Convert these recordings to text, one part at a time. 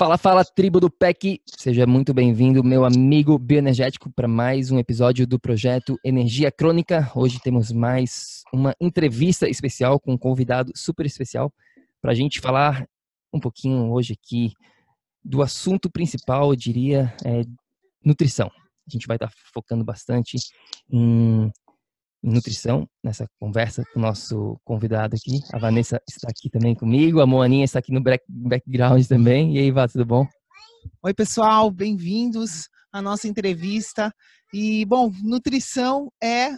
Fala, fala, tribo do PEC! Seja muito bem-vindo, meu amigo bioenergético, para mais um episódio do projeto Energia Crônica. Hoje temos mais uma entrevista especial com um convidado super especial para a gente falar um pouquinho hoje aqui do assunto principal, eu diria, é nutrição. A gente vai estar tá focando bastante em nutrição nessa conversa com o nosso convidado aqui. A Vanessa está aqui também comigo, a Moaninha está aqui no background também. E aí, Vá, tudo bom? Oi, pessoal, bem-vindos à nossa entrevista. E, bom, nutrição é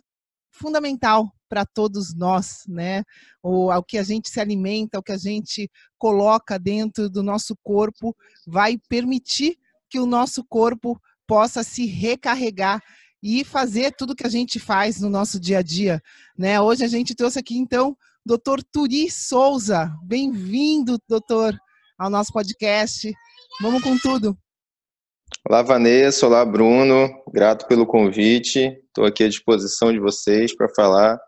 fundamental para todos nós, né? O, o que a gente se alimenta, o que a gente coloca dentro do nosso corpo vai permitir que o nosso corpo possa se recarregar e fazer tudo que a gente faz no nosso dia a dia. Né? Hoje a gente trouxe aqui, então, doutor Turi Souza. Bem-vindo, doutor, ao nosso podcast. Vamos com tudo. Olá, Vanessa. Olá, Bruno. Grato pelo convite. Estou aqui à disposição de vocês para falar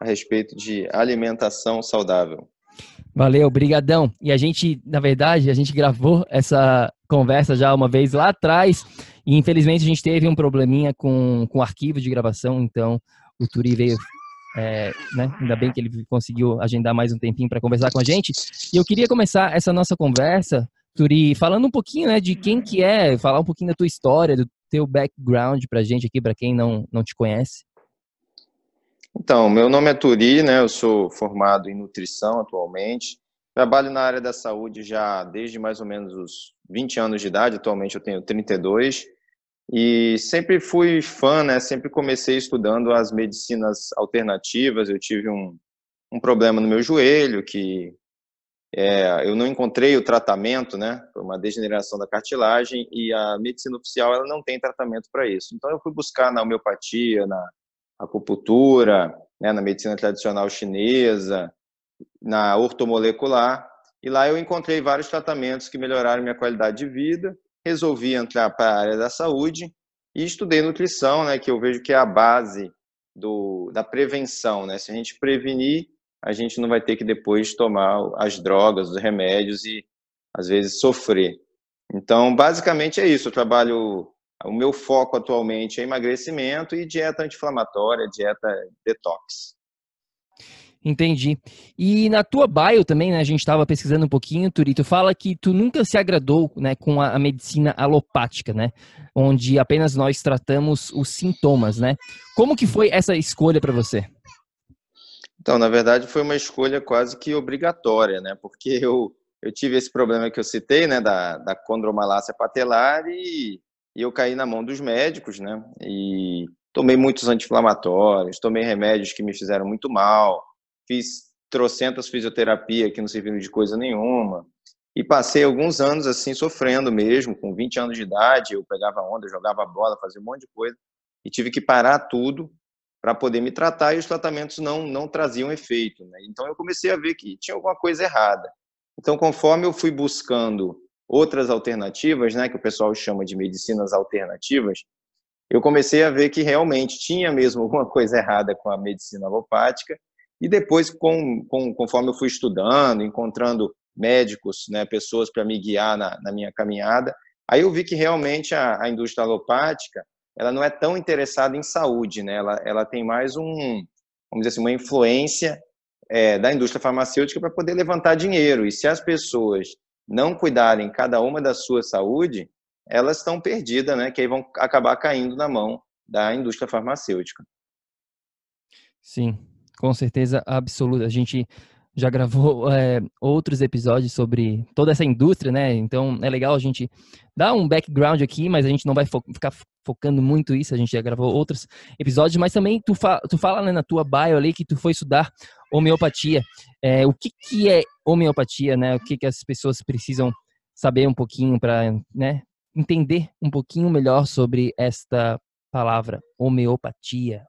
a respeito de alimentação saudável. Valeu, brigadão. E a gente, na verdade, a gente gravou essa conversa já uma vez lá atrás e infelizmente a gente teve um probleminha com, com o arquivo de gravação, então o Turi veio. É, né? Ainda bem que ele conseguiu agendar mais um tempinho para conversar com a gente. E eu queria começar essa nossa conversa, Turi, falando um pouquinho né, de quem que é, falar um pouquinho da tua história, do teu background para a gente aqui, para quem não, não te conhece. Então, meu nome é Turi, né? Eu sou formado em nutrição atualmente. Trabalho na área da saúde já desde mais ou menos os 20 anos de idade, atualmente eu tenho 32. E sempre fui fã, né? Sempre comecei estudando as medicinas alternativas. Eu tive um, um problema no meu joelho que é, eu não encontrei o tratamento, né? Foi uma degeneração da cartilagem e a medicina oficial ela não tem tratamento para isso. Então eu fui buscar na homeopatia, na acupuntura, né? na medicina tradicional chinesa, na ortomolecular, e lá eu encontrei vários tratamentos que melhoraram minha qualidade de vida, resolvi entrar para a área da saúde e estudei nutrição, né, que eu vejo que é a base do, da prevenção, né? Se a gente prevenir, a gente não vai ter que depois tomar as drogas, os remédios e às vezes sofrer. Então, basicamente é isso. Eu trabalho, o meu foco atualmente é emagrecimento e dieta anti-inflamatória, dieta detox. Entendi. E na tua bio também, né, a gente estava pesquisando um pouquinho, Turito, fala que tu nunca se agradou né, com a, a, medicina alopática, né? Onde apenas nós tratamos os sintomas, né? Como que foi essa escolha para você? Então, na verdade, foi uma escolha quase que obrigatória, né? Porque eu, eu tive esse problema que eu citei, né, da, da condromalácia patelar e, e eu caí na mão dos médicos, né? E tomei muitos anti-inflamatórios, tomei remédios que me fizeram muito mal, fiz trocentas fisioterapia que não serviram de coisa nenhuma. E passei alguns anos assim sofrendo mesmo, com 20 anos de idade, eu pegava onda, jogava bola, fazia um monte de coisa e tive que parar tudo para poder me tratar e os tratamentos não não traziam efeito, né? Então eu comecei a ver que tinha alguma coisa errada. Então conforme eu fui buscando outras alternativas, né, que o pessoal chama de medicinas alternativas, eu comecei a ver que realmente tinha mesmo alguma coisa errada com a medicina alopática e depois, com, com, conforme eu fui estudando, encontrando médicos, né, pessoas para me guiar na, na, minha caminhada. Aí eu vi que realmente a, a, indústria alopática ela não é tão interessada em saúde, né? Ela, ela tem mais um, vamos dizer assim, uma influência é, da indústria farmacêutica para poder levantar dinheiro. E se as pessoas não cuidarem cada uma da sua saúde, elas estão perdidas, né? Que aí vão acabar caindo na mão da indústria farmacêutica. Sim, com certeza absoluta. A gente já gravou é, outros episódios sobre toda essa indústria, né? Então é legal a gente dar um background aqui, mas a gente não vai fo ficar focando muito isso. A gente já gravou outros episódios, mas também tu, fa tu fala né, na tua bio ali que tu foi estudar homeopatia. É, o que, que é homeopatia, né? O que, que as pessoas precisam saber um pouquinho para né, entender um pouquinho melhor sobre esta palavra homeopatia.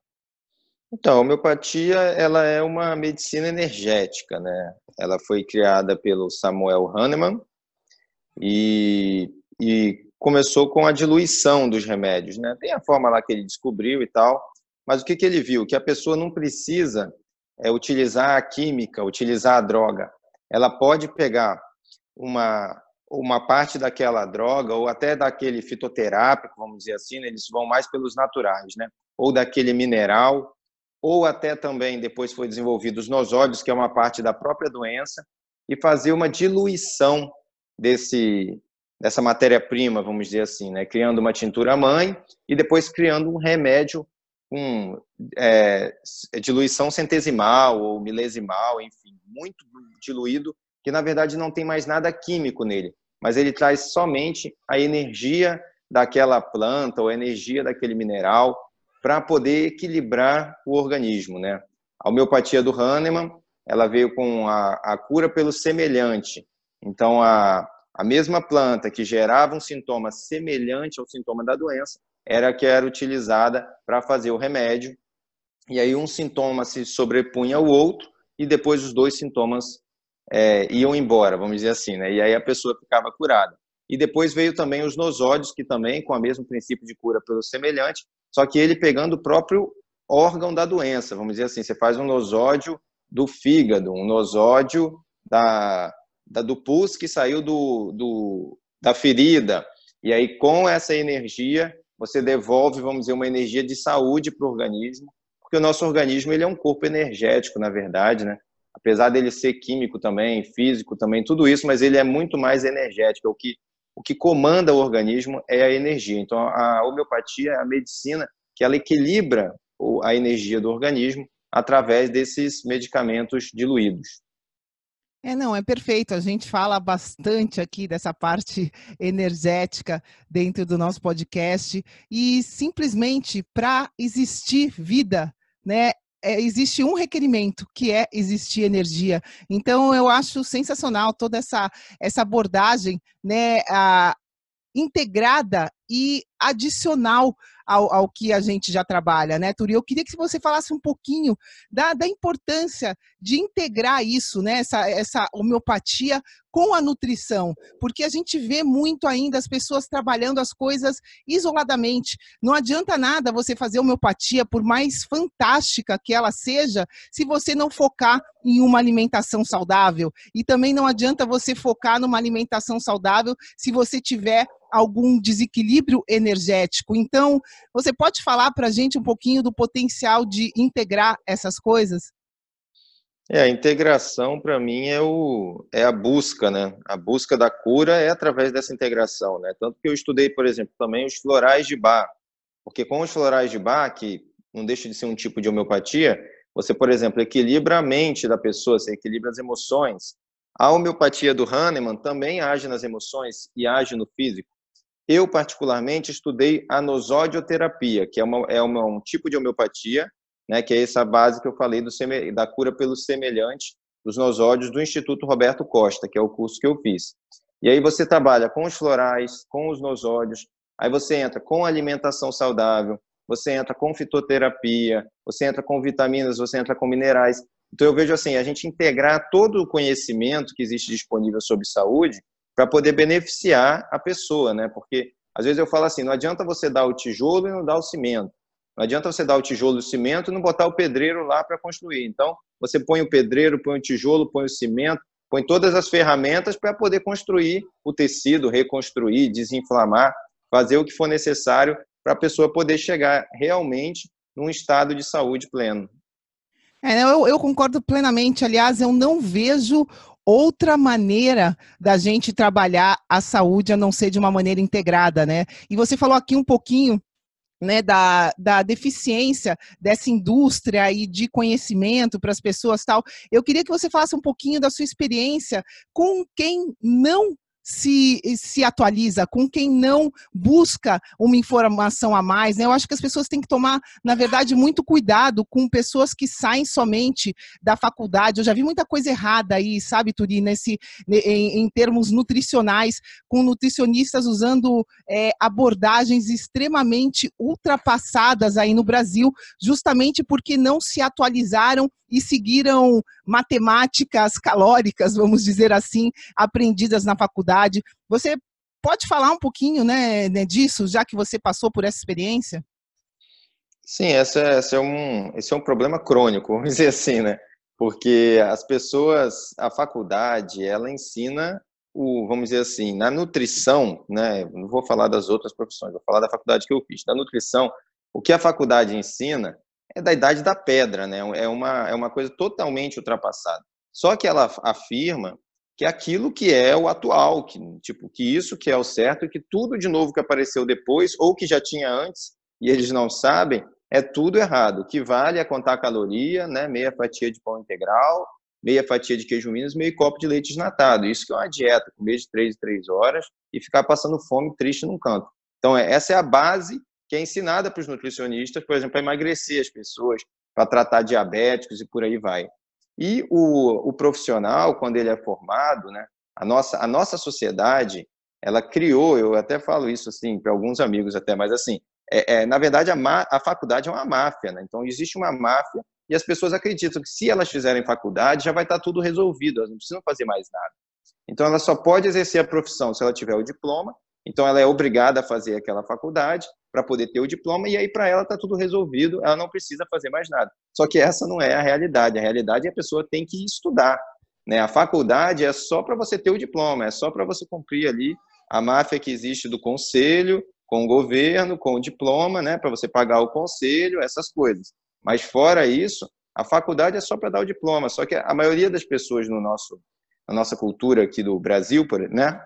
Então, a homeopatia ela é uma medicina energética, né? Ela foi criada pelo Samuel Hahnemann e, e começou com a diluição dos remédios, né? Tem a forma lá que ele descobriu e tal, mas o que, que ele viu? Que a pessoa não precisa é, utilizar a química, utilizar a droga. Ela pode pegar uma, uma parte daquela droga ou até daquele fitoterápico, vamos dizer assim, né? eles vão mais pelos naturais, né? Ou daquele mineral ou até também depois foi desenvolvido os nosódios, que é uma parte da própria doença, e fazer uma diluição desse dessa matéria-prima, vamos dizer assim, né? criando uma tintura mãe e depois criando um remédio com é, diluição centesimal ou milesimal, enfim, muito diluído, que na verdade não tem mais nada químico nele, mas ele traz somente a energia daquela planta ou a energia daquele mineral para poder equilibrar o organismo, né? A homeopatia do Hahnemann, ela veio com a, a cura pelo semelhante. Então, a, a mesma planta que gerava um sintoma semelhante ao sintoma da doença era que era utilizada para fazer o remédio. E aí um sintoma se sobrepunha ao outro e depois os dois sintomas é, iam embora, vamos dizer assim, né? E aí a pessoa ficava curada. E depois veio também os nosódios, que também, com o mesmo princípio de cura pelo semelhante, só que ele pegando o próprio órgão da doença, vamos dizer assim, você faz um nosódio do fígado, um nosódio da, da do pus que saiu do, do, da ferida, e aí com essa energia você devolve, vamos dizer, uma energia de saúde para o organismo, porque o nosso organismo ele é um corpo energético, na verdade, né? Apesar dele ser químico também, físico também, tudo isso, mas ele é muito mais energético, é o que o que comanda o organismo é a energia. Então, a homeopatia é a medicina que ela equilibra a energia do organismo através desses medicamentos diluídos. É, não, é perfeito. A gente fala bastante aqui dessa parte energética dentro do nosso podcast e simplesmente para existir vida, né, é, existe um requerimento, que é existir energia. Então, eu acho sensacional toda essa, essa abordagem né, a, integrada e adicional ao, ao, que a gente já trabalha, né, Turi? Eu queria que você falasse um pouquinho da, da importância de integrar isso, né, essa, essa homeopatia com a nutrição, porque a gente vê muito ainda as pessoas trabalhando as coisas isoladamente. Não adianta nada você fazer homeopatia, por mais fantástica que ela seja, se você não focar em uma alimentação saudável. E também não adianta você focar numa alimentação saudável se você tiver algum desequilíbrio energético. Então, você pode falar para a gente um pouquinho do potencial de integrar essas coisas? É, a integração para mim é, o, é a busca, né? A busca da cura é através dessa integração, né? Tanto que eu estudei, por exemplo, também os florais de Bach, porque com os florais de Bach, que não deixa de ser um tipo de homeopatia, você, por exemplo, equilibra a mente da pessoa, você equilibra as emoções. A homeopatia do Hahnemann também age nas emoções e age no físico. Eu, particularmente, estudei a nosodioterapia, que é, uma, é uma, um tipo de homeopatia, né, que é essa base que eu falei do, da cura pelo semelhante dos nosódios do Instituto Roberto Costa, que é o curso que eu fiz. E aí você trabalha com os florais, com os nosódios, aí você entra com alimentação saudável, você entra com fitoterapia, você entra com vitaminas, você entra com minerais. Então eu vejo assim, a gente integrar todo o conhecimento que existe disponível sobre saúde para poder beneficiar a pessoa, né? Porque às vezes eu falo assim, não adianta você dar o tijolo e não dar o cimento. Não adianta você dar o tijolo e o cimento e não botar o pedreiro lá para construir. Então, você põe o pedreiro, põe o tijolo, põe o cimento põe todas as ferramentas para poder construir o tecido, reconstruir, desinflamar, fazer o que for necessário para a pessoa poder chegar realmente num estado de saúde pleno. É, eu, eu, concordo plenamente. Aliás, eu não vejo outra maneira da gente trabalhar a saúde a não ser de uma maneira integrada, né? E você falou aqui um pouquinho né, da, da deficiência dessa indústria e de conhecimento para as pessoas tal. Eu queria que você falasse um pouquinho da sua experiência com quem não se, se atualiza, com quem não busca uma informação a mais. Né? Eu acho que as pessoas têm que tomar, na verdade, muito cuidado com pessoas que saem somente da faculdade. Eu já vi muita coisa errada aí, sabe, Turi, nesse, em, em termos nutricionais, com nutricionistas usando é, abordagens extremamente ultrapassadas aí no Brasil, justamente porque não se atualizaram e seguiram matemáticas calóricas, vamos dizer assim, aprendidas na faculdade. Você pode falar um pouquinho né, né, disso, já que você passou por essa experiência? Sim, esse é, esse é, um, esse é um problema crônico, vamos dizer assim, né? Porque as pessoas, a faculdade, ela ensina o, vamos dizer assim, na nutrição, né? Não vou falar das outras profissões, vou falar da faculdade que eu fiz. Da nutrição, o que a faculdade ensina é da idade da pedra, né? É uma, é uma coisa totalmente ultrapassada. Só que ela afirma que aquilo que é o atual, que, tipo, que isso que é o certo que tudo de novo que apareceu depois ou que já tinha antes e eles não sabem, é tudo errado. O que vale é contar caloria, né? Meia fatia de pão integral, meia fatia de queijo minas, meio copo de leite desnatado. Isso que é uma dieta, comer de três em três horas e ficar passando fome triste num canto. Então, é, essa é a base que é ensinada para os nutricionistas, por exemplo, para emagrecer as pessoas, para tratar diabéticos e por aí vai. E o, o profissional, quando ele é formado, né, a, nossa, a nossa sociedade, ela criou, eu até falo isso assim para alguns amigos até, mas assim, é, é na verdade a, a faculdade é uma máfia, né? então existe uma máfia e as pessoas acreditam que se elas fizerem faculdade já vai estar tudo resolvido, elas não precisam fazer mais nada. Então ela só pode exercer a profissão se ela tiver o diploma, então ela é obrigada a fazer aquela faculdade para poder ter o diploma e aí para ela está tudo resolvido, ela não precisa fazer mais nada. Só que essa não é a realidade. A realidade é a pessoa tem que estudar. Né? A faculdade é só para você ter o diploma, é só para você cumprir ali a máfia que existe do conselho, com o governo, com o diploma, né? para você pagar o conselho, essas coisas. Mas fora isso, a faculdade é só para dar o diploma. Só que a maioria das pessoas no nosso, na nossa cultura aqui do Brasil, né?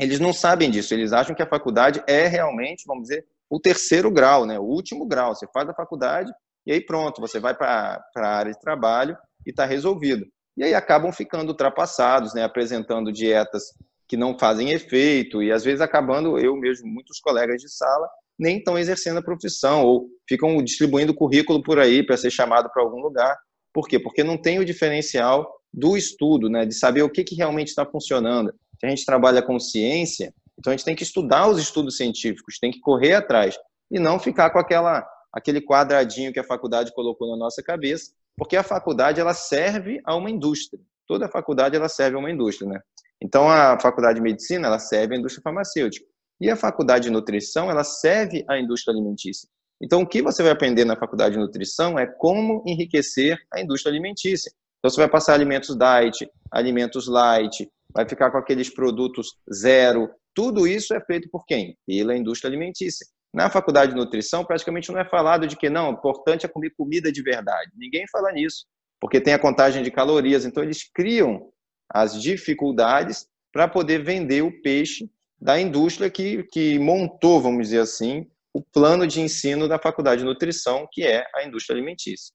eles não sabem disso. Eles acham que a faculdade é realmente, vamos dizer, o terceiro grau, né? o último grau. Você faz a faculdade e aí pronto, você vai para a área de trabalho e está resolvido. E aí acabam ficando ultrapassados, né? apresentando dietas que não fazem efeito e às vezes acabando, eu mesmo, muitos colegas de sala, nem estão exercendo a profissão ou ficam distribuindo currículo por aí para ser chamado para algum lugar. Por quê? Porque não tem o diferencial do estudo, né? de saber o que, que realmente está funcionando. Se a gente trabalha com ciência, então a gente tem que estudar os estudos científicos, tem que correr atrás e não ficar com aquela aquele quadradinho que a faculdade colocou na nossa cabeça, porque a faculdade ela serve a uma indústria. Toda faculdade ela serve a uma indústria, né? Então a faculdade de medicina ela serve à indústria farmacêutica e a faculdade de nutrição ela serve à indústria alimentícia. Então o que você vai aprender na faculdade de nutrição é como enriquecer a indústria alimentícia. Então você vai passar alimentos diet, alimentos light, vai ficar com aqueles produtos zero, tudo isso é feito por quem? Pela indústria alimentícia. Na faculdade de nutrição, praticamente não é falado de que não, o importante é comer comida de verdade. Ninguém fala nisso, porque tem a contagem de calorias. Então, eles criam as dificuldades para poder vender o peixe da indústria que, que montou, vamos dizer assim, o plano de ensino da faculdade de nutrição, que é a indústria alimentícia.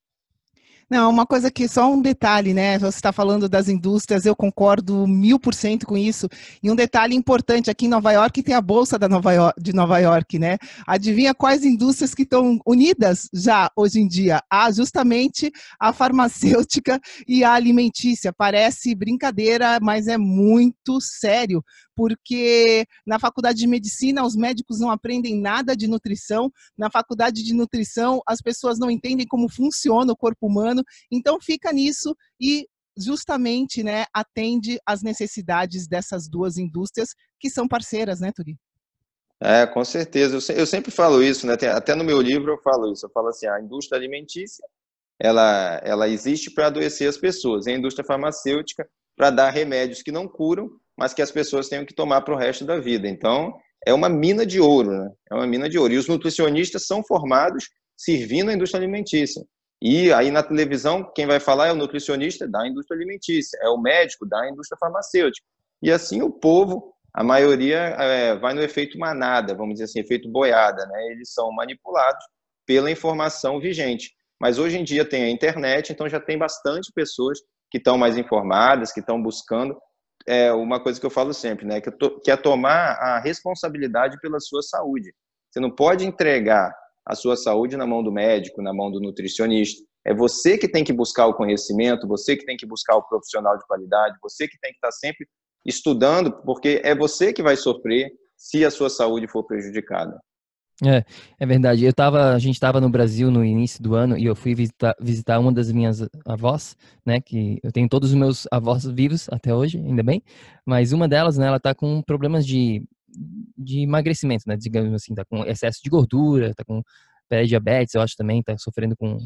Não, uma coisa que só um detalhe, né? Você está falando das indústrias, eu concordo mil por cento com isso. E um detalhe importante, aqui em Nova York tem a Bolsa da Nova York, de Nova York, né? Adivinha quais indústrias que estão unidas já hoje em dia? Ah, justamente a farmacêutica e a alimentícia. Parece brincadeira, mas é muito sério, porque na faculdade de medicina os médicos não aprendem nada de nutrição, na faculdade de nutrição as pessoas não entendem como funciona o corpo humano, então fica nisso e justamente né, atende às necessidades dessas duas indústrias que são parceiras, né, Turi? É, com certeza. Eu, sempre falo isso, né? Até no meu livro eu falo isso. Eu falo assim, a indústria alimentícia, ela, ela existe para adoecer as pessoas. E a indústria farmacêutica para dar remédios que não curam, mas que as pessoas tenham que tomar para o resto da vida. Então, é uma mina de ouro, né? É uma mina de ouro. E os nutricionistas são formados servindo a indústria alimentícia. E aí na televisão, quem vai falar é o nutricionista da indústria alimentícia, é o médico da indústria farmacêutica. E assim o povo, a maioria é, vai no efeito manada, vamos dizer assim, efeito boiada, né? Eles são manipulados pela informação vigente. Mas hoje em dia tem a internet, então já tem bastante pessoas que estão mais informadas, que estão buscando é uma coisa que eu falo sempre, né? Que, to, que é tomar a responsabilidade pela sua saúde. Você não pode entregar a sua saúde na mão do médico, na mão do nutricionista. É você que tem que buscar o conhecimento, você que tem que buscar o profissional de qualidade, você que tem que estar sempre estudando, porque é você que vai sofrer se a sua saúde for prejudicada. É, é verdade. Eu tava, a gente estava no Brasil no início do ano e eu fui visitar, visitar uma das minhas avós, né? Que eu tenho todos os meus avós vivos até hoje, ainda bem. Mas uma delas, né? Ela tá com problemas de, de emagrecimento, né? Digamos assim, tá com excesso de gordura, tá com pré-diabetes, eu acho também, tá sofrendo com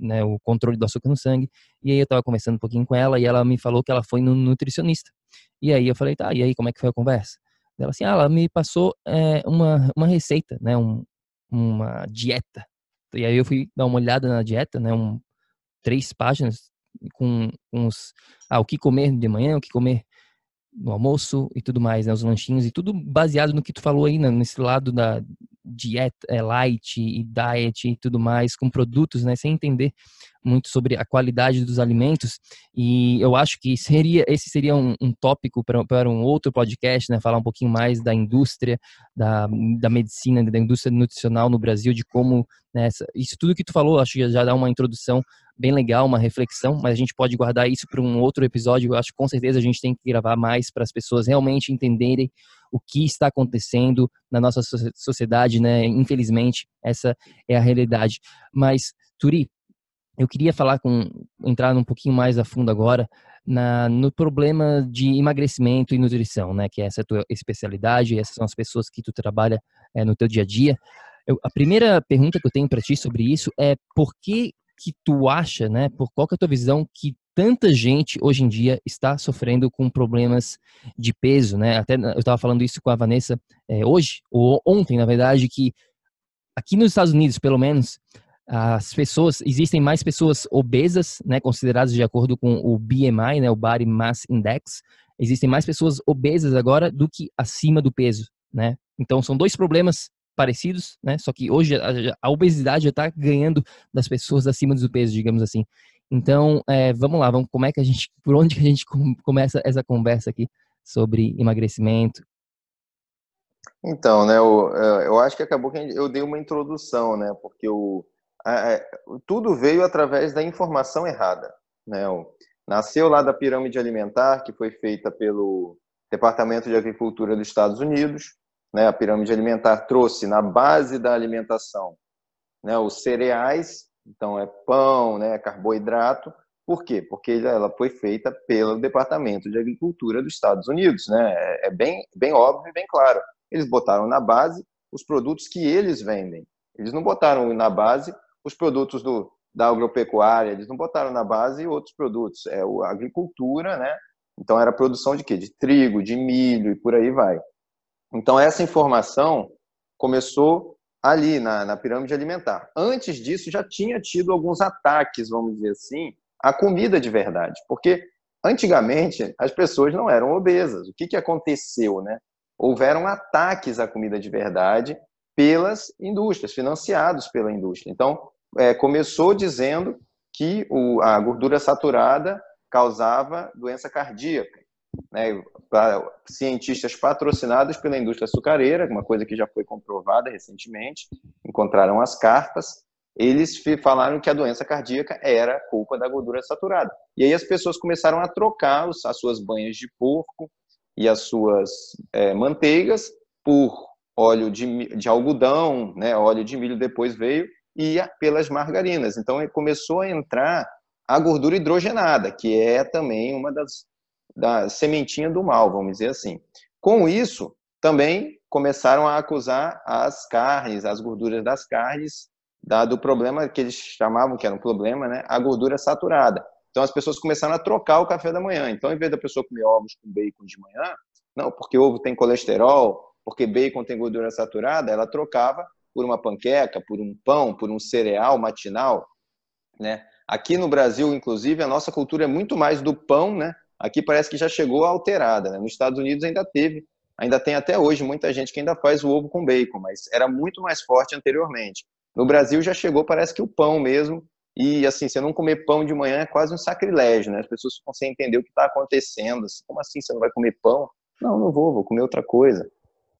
né, o controle do açúcar no sangue. E aí eu tava conversando um pouquinho com ela e ela me falou que ela foi no nutricionista. E aí eu falei, tá, e aí como é que foi a conversa? Ela assim, ah, ela me passou é, uma, uma receita, né, um, uma dieta. E aí eu fui dar uma olhada na dieta, né, um, três páginas com uns, ah, o que comer de manhã, o que comer no almoço e tudo mais, né, os lanchinhos e tudo baseado no que tu falou aí, né, nesse lado da dieta é, light e diet e tudo mais, com produtos, né, sem entender muito sobre a qualidade dos alimentos. E eu acho que seria esse seria um, um tópico para um outro podcast, né, falar um pouquinho mais da indústria, da, da medicina, da indústria nutricional no Brasil, de como né, isso tudo que tu falou, acho que já dá uma introdução bem legal, uma reflexão, mas a gente pode guardar isso para um outro episódio. Eu acho que com certeza a gente tem que gravar mais para as pessoas realmente entenderem o que está acontecendo na nossa sociedade, né? Infelizmente, essa é a realidade. Mas, Turi, eu queria falar com entrar um pouquinho mais a fundo agora na, no problema de emagrecimento e nutrição, né? Que é essa tua especialidade, essas são as pessoas que tu trabalha é, no teu dia a dia. Eu, a primeira pergunta que eu tenho para ti sobre isso é por que que tu acha, né, por qual é a tua visão que tanta gente hoje em dia está sofrendo com problemas de peso, né? Até eu estava falando isso com a Vanessa é, hoje, ou ontem, na verdade, que aqui nos Estados Unidos, pelo menos, as pessoas, existem mais pessoas obesas, né, consideradas de acordo com o BMI, né, o Body Mass Index, existem mais pessoas obesas agora do que acima do peso, né? Então são dois problemas parecidos, né? Só que hoje a, a obesidade já está ganhando das pessoas acima do peso, digamos assim. Então, é, vamos lá, vamos, como é que a gente, por onde que a gente começa essa conversa aqui sobre emagrecimento? Então, né, eu, é, eu acho que acabou que eu dei uma introdução, né, porque o, é, tudo veio através da informação errada, né, o, nasceu lá da pirâmide alimentar que foi feita pelo Departamento de Agricultura dos Estados Unidos, né, a pirâmide alimentar trouxe na base da alimentação né, os cereais, então é pão, né, carboidrato. Por quê? Porque ela foi feita pelo Departamento de Agricultura dos Estados Unidos. Né? É, é bem, bem óbvio e bem claro. Eles botaram na base os produtos que eles vendem. Eles não botaram na base os produtos do, da agropecuária, eles não botaram na base outros produtos. É a agricultura, né? Então era produção de quê? De trigo, de milho e por aí vai. Então, essa informação começou ali, na, na pirâmide alimentar. Antes disso, já tinha tido alguns ataques, vamos dizer assim, à comida de verdade. Porque, antigamente, as pessoas não eram obesas. O que, que aconteceu? Né? Houveram ataques à comida de verdade pelas indústrias, financiados pela indústria. Então, é, começou dizendo que o, a gordura saturada causava doença cardíaca né, cientistas patrocinados pela indústria açucareira, uma coisa que já foi comprovada recentemente, encontraram as cartas, eles falaram que a doença cardíaca era culpa da gordura saturada. E aí as pessoas começaram a trocar as suas banhas de porco e as suas é, manteigas por óleo de, de algodão, né, óleo de milho depois veio, e pelas margarinas. Então começou a entrar a gordura hidrogenada, que é também uma das da sementinha do mal, vamos dizer assim. Com isso, também começaram a acusar as carnes, as gorduras das carnes, dado o problema que eles chamavam que era um problema, né, a gordura saturada, Então as pessoas começaram a trocar o café da manhã. Então, em vez da pessoa comer ovos com bacon de manhã, não, porque ovo tem colesterol, porque bacon tem gordura saturada, ela trocava por uma panqueca, por um pão, por um cereal matinal, né? Aqui no Brasil, inclusive, a nossa cultura é muito mais do pão, né? Aqui parece que já chegou alterada, né? Nos Estados Unidos ainda teve, ainda tem até hoje muita gente que ainda faz o ovo com bacon, mas era muito mais forte anteriormente. No Brasil já chegou, parece que o pão mesmo, e assim, você não comer pão de manhã é quase um sacrilégio, né? As pessoas ficam sem entender o que está acontecendo. Assim, como assim você não vai comer pão? Não, não vou, vou comer outra coisa.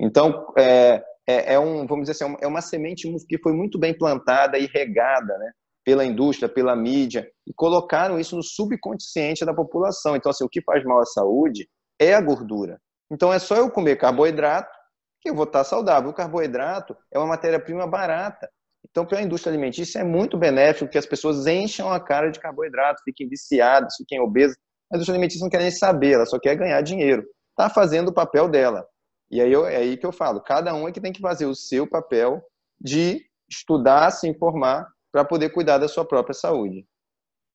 Então, é, é, é um, vamos dizer assim, é uma semente que foi muito bem plantada e regada, né? Pela indústria, pela mídia, e colocaram isso no subconsciente da população. Então, assim, o que faz mal à saúde é a gordura. Então, é só eu comer carboidrato que eu vou estar saudável. O carboidrato é uma matéria-prima barata. Então, para a indústria alimentícia, é muito benéfico que as pessoas encham a cara de carboidrato, fiquem viciadas, fiquem obesas. A indústria alimentícia não quer nem saber, ela só quer ganhar dinheiro. Está fazendo o papel dela. E aí eu, é aí que eu falo, cada um é que tem que fazer o seu papel de estudar, se informar, para poder cuidar da sua própria saúde.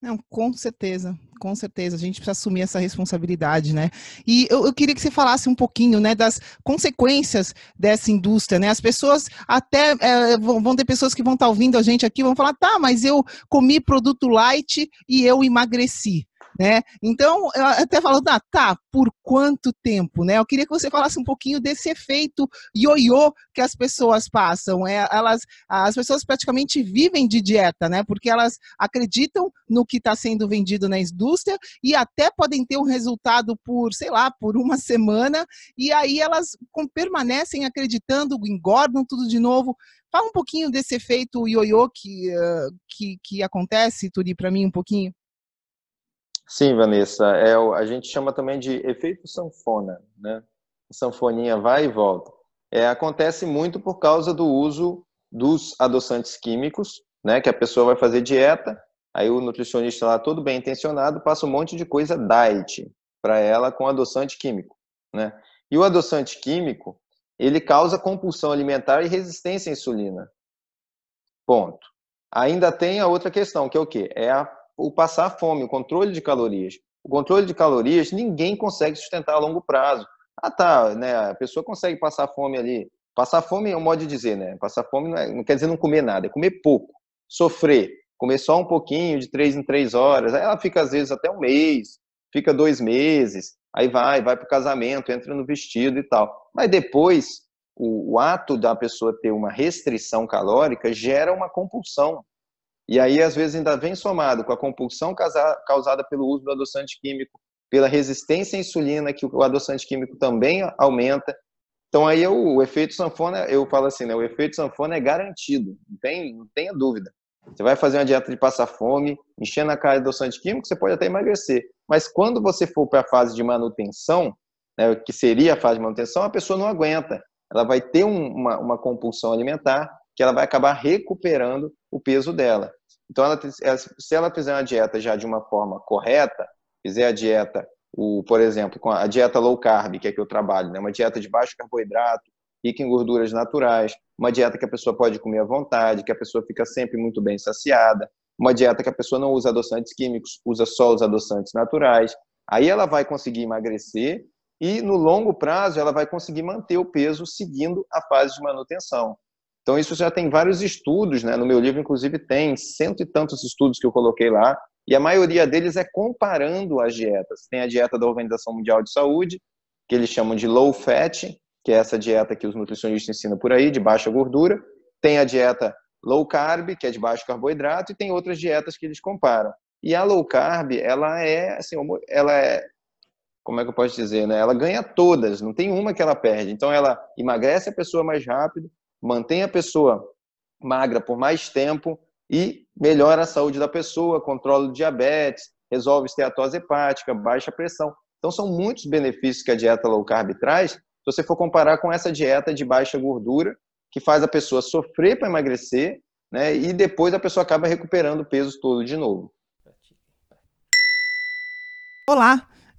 Não, com certeza, com certeza. A gente precisa assumir essa responsabilidade, né? E eu, eu, queria que você falasse um pouquinho, né, das consequências dessa indústria, né? As pessoas até é, vão, ter pessoas que vão estar ouvindo a gente aqui, vão falar, tá, mas eu comi produto light e eu emagreci né? Então, eu até falo, ah, tá, por quanto tempo, né? Eu queria que você falasse um pouquinho desse efeito ioiô que as pessoas passam. É, elas, as pessoas praticamente vivem de dieta, né? Porque elas acreditam no que está sendo vendido na indústria e até podem ter um resultado por, sei lá, por uma semana e aí elas permanecem acreditando, engordam tudo de novo. Fala um pouquinho desse efeito ioiô que, uh, que, que acontece, Turi, para mim um pouquinho. Sim, Vanessa, é, a gente chama também de efeito sanfona, né? sanfoninha vai e volta. É, acontece muito por causa do uso dos adoçantes químicos, né? Que a pessoa vai fazer dieta, aí o nutricionista lá, todo bem intencionado, passa um monte de coisa diet para ela com adoçante químico, né? E o adoçante químico, ele causa compulsão alimentar e resistência à insulina. Ponto. Ainda tem a outra questão, que é o quê? É a o passar fome, o controle de calorias. O controle de calorias ninguém consegue sustentar a longo prazo. Ah, tá, né? A pessoa consegue passar fome ali. Passar fome é um modo de dizer, né? Passar fome não, é, não quer dizer não comer nada, é comer pouco. Sofrer, comer só um pouquinho, de três em três horas. Aí ela fica, às vezes, até um mês, fica dois meses, aí vai, vai para o casamento, entra no vestido e tal. Mas depois, o, o ato da pessoa ter uma restrição calórica gera uma compulsão. E aí, às vezes, ainda vem somado com a compulsão causada pelo uso do adoçante químico, pela resistência à insulina, que o adoçante químico também aumenta. Então, aí o, o efeito sanfona, eu falo assim, né, o efeito sanfona é garantido, não, tem, não tenha dúvida. Você vai fazer uma dieta de passar fome, enchendo a cara de adoçante químico, você pode até emagrecer. Mas quando você for para a fase de manutenção, né, que seria a fase de manutenção, a pessoa não aguenta. Ela vai ter um, uma, uma compulsão alimentar que ela vai acabar recuperando o peso dela. Então, ela, se ela fizer uma dieta já de uma forma correta, fizer a dieta, o, por exemplo, com a dieta low carb, que é que eu trabalho, né? uma dieta de baixo carboidrato, rica em gorduras naturais, uma dieta que a pessoa pode comer à vontade, que a pessoa fica sempre muito bem saciada, uma dieta que a pessoa não usa adoçantes químicos, usa só os adoçantes naturais. Aí ela vai conseguir emagrecer e, no longo prazo, ela vai conseguir manter o peso seguindo a fase de manutenção. Então, isso já tem vários estudos, né? no meu livro, inclusive, tem cento e tantos estudos que eu coloquei lá, e a maioria deles é comparando as dietas. Tem a dieta da Organização Mundial de Saúde, que eles chamam de low fat, que é essa dieta que os nutricionistas ensinam por aí, de baixa gordura. Tem a dieta low carb, que é de baixo carboidrato, e tem outras dietas que eles comparam. E a low carb, ela é, assim, ela é, como é que eu posso dizer, né? Ela ganha todas, não tem uma que ela perde. Então, ela emagrece a pessoa mais rápido, mantém a pessoa magra por mais tempo e melhora a saúde da pessoa, controla o diabetes, resolve esteatose hepática, baixa pressão. Então, são muitos benefícios que a dieta low carb traz, se você for comparar com essa dieta de baixa gordura, que faz a pessoa sofrer para emagrecer, né, e depois a pessoa acaba recuperando o peso todo de novo. Olá,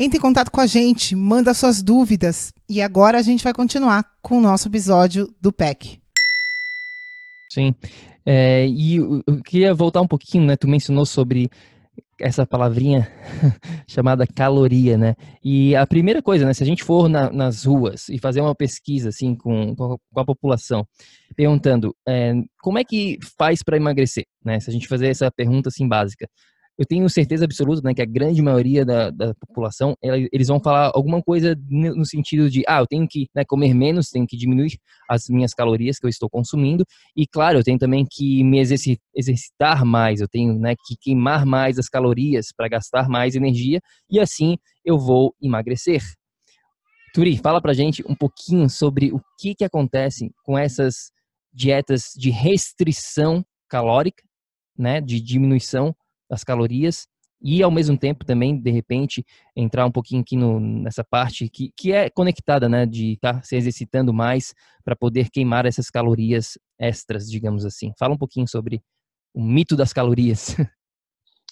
Entre em contato com a gente, manda suas dúvidas. E agora a gente vai continuar com o nosso episódio do PEC. Sim. É, e eu, queria voltar um pouquinho, né? Tu mencionou sobre essa palavrinha chamada caloria, né? E a primeira coisa, né? Se a gente for na, nas ruas e fazer uma pesquisa assim com, com a população, perguntando é, como é que faz para emagrecer, né? Se a gente fazer essa pergunta assim básica, eu tenho certeza absoluta né, que a grande maioria da, da população, eles vão falar alguma coisa no sentido de, ah, eu tenho que né, comer menos, tenho que diminuir as minhas calorias que eu estou consumindo, e claro, eu tenho também que me exercitar mais, eu tenho né, que queimar mais as calorias para gastar mais energia, e assim eu vou emagrecer. Turi, fala pra gente um pouquinho sobre o que, que acontece com essas dietas de restrição calórica, né, de diminuição das calorias e ao mesmo tempo também de repente entrar um pouquinho aqui no, nessa parte que, que é conectada né de estar tá se exercitando mais para poder queimar essas calorias extras digamos assim. Fala um pouquinho sobre o mito das calorias.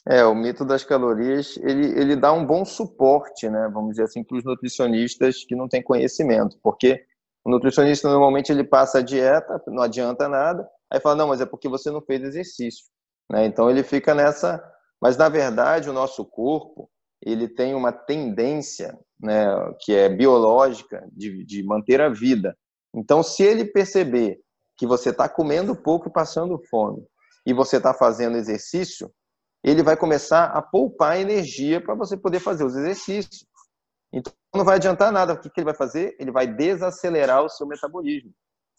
É o mito das calorias ele, ele dá um bom suporte né vamos dizer assim para os nutricionistas que não têm conhecimento porque o nutricionista normalmente ele passa a dieta não adianta nada aí fala não mas é porque você não fez exercício né? Então ele fica nessa, mas na verdade o nosso corpo ele tem uma tendência, né, que é biológica de, de manter a vida. Então se ele perceber que você está comendo pouco e passando fome e você está fazendo exercício, ele vai começar a poupar energia para você poder fazer os exercícios. Então não vai adiantar nada. O que, que ele vai fazer? Ele vai desacelerar o seu metabolismo.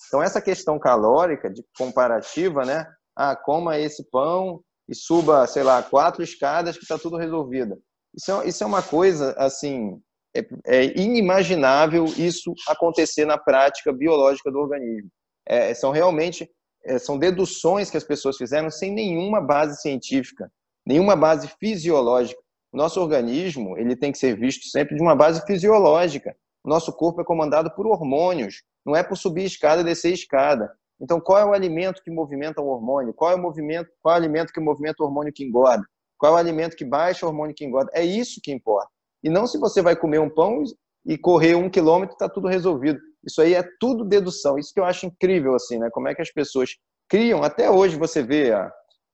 Então essa questão calórica de comparativa, né, ah, coma esse pão e suba, sei lá, quatro escadas que está tudo resolvido. Isso é, isso é uma coisa, assim, é, é, inimaginável isso acontecer na prática biológica do organismo. É, são realmente, é, são deduções que as pessoas fizeram sem nenhuma base científica, nenhuma base fisiológica. O nosso organismo, ele tem que ser visto sempre de uma base fisiológica. O nosso corpo é comandado por hormônios, não é por subir escada e descer escada. Então, qual é o alimento que movimenta o hormônio? Qual é o movimento? Qual é o alimento que movimenta o hormônio que engorda? Qual é o alimento que baixa o hormônio que engorda? É isso que importa. E não se você vai comer um pão e correr um quilômetro, está tudo resolvido. Isso aí é tudo dedução. Isso que eu acho incrível, assim, né? Como é que as pessoas criam, até hoje você vê,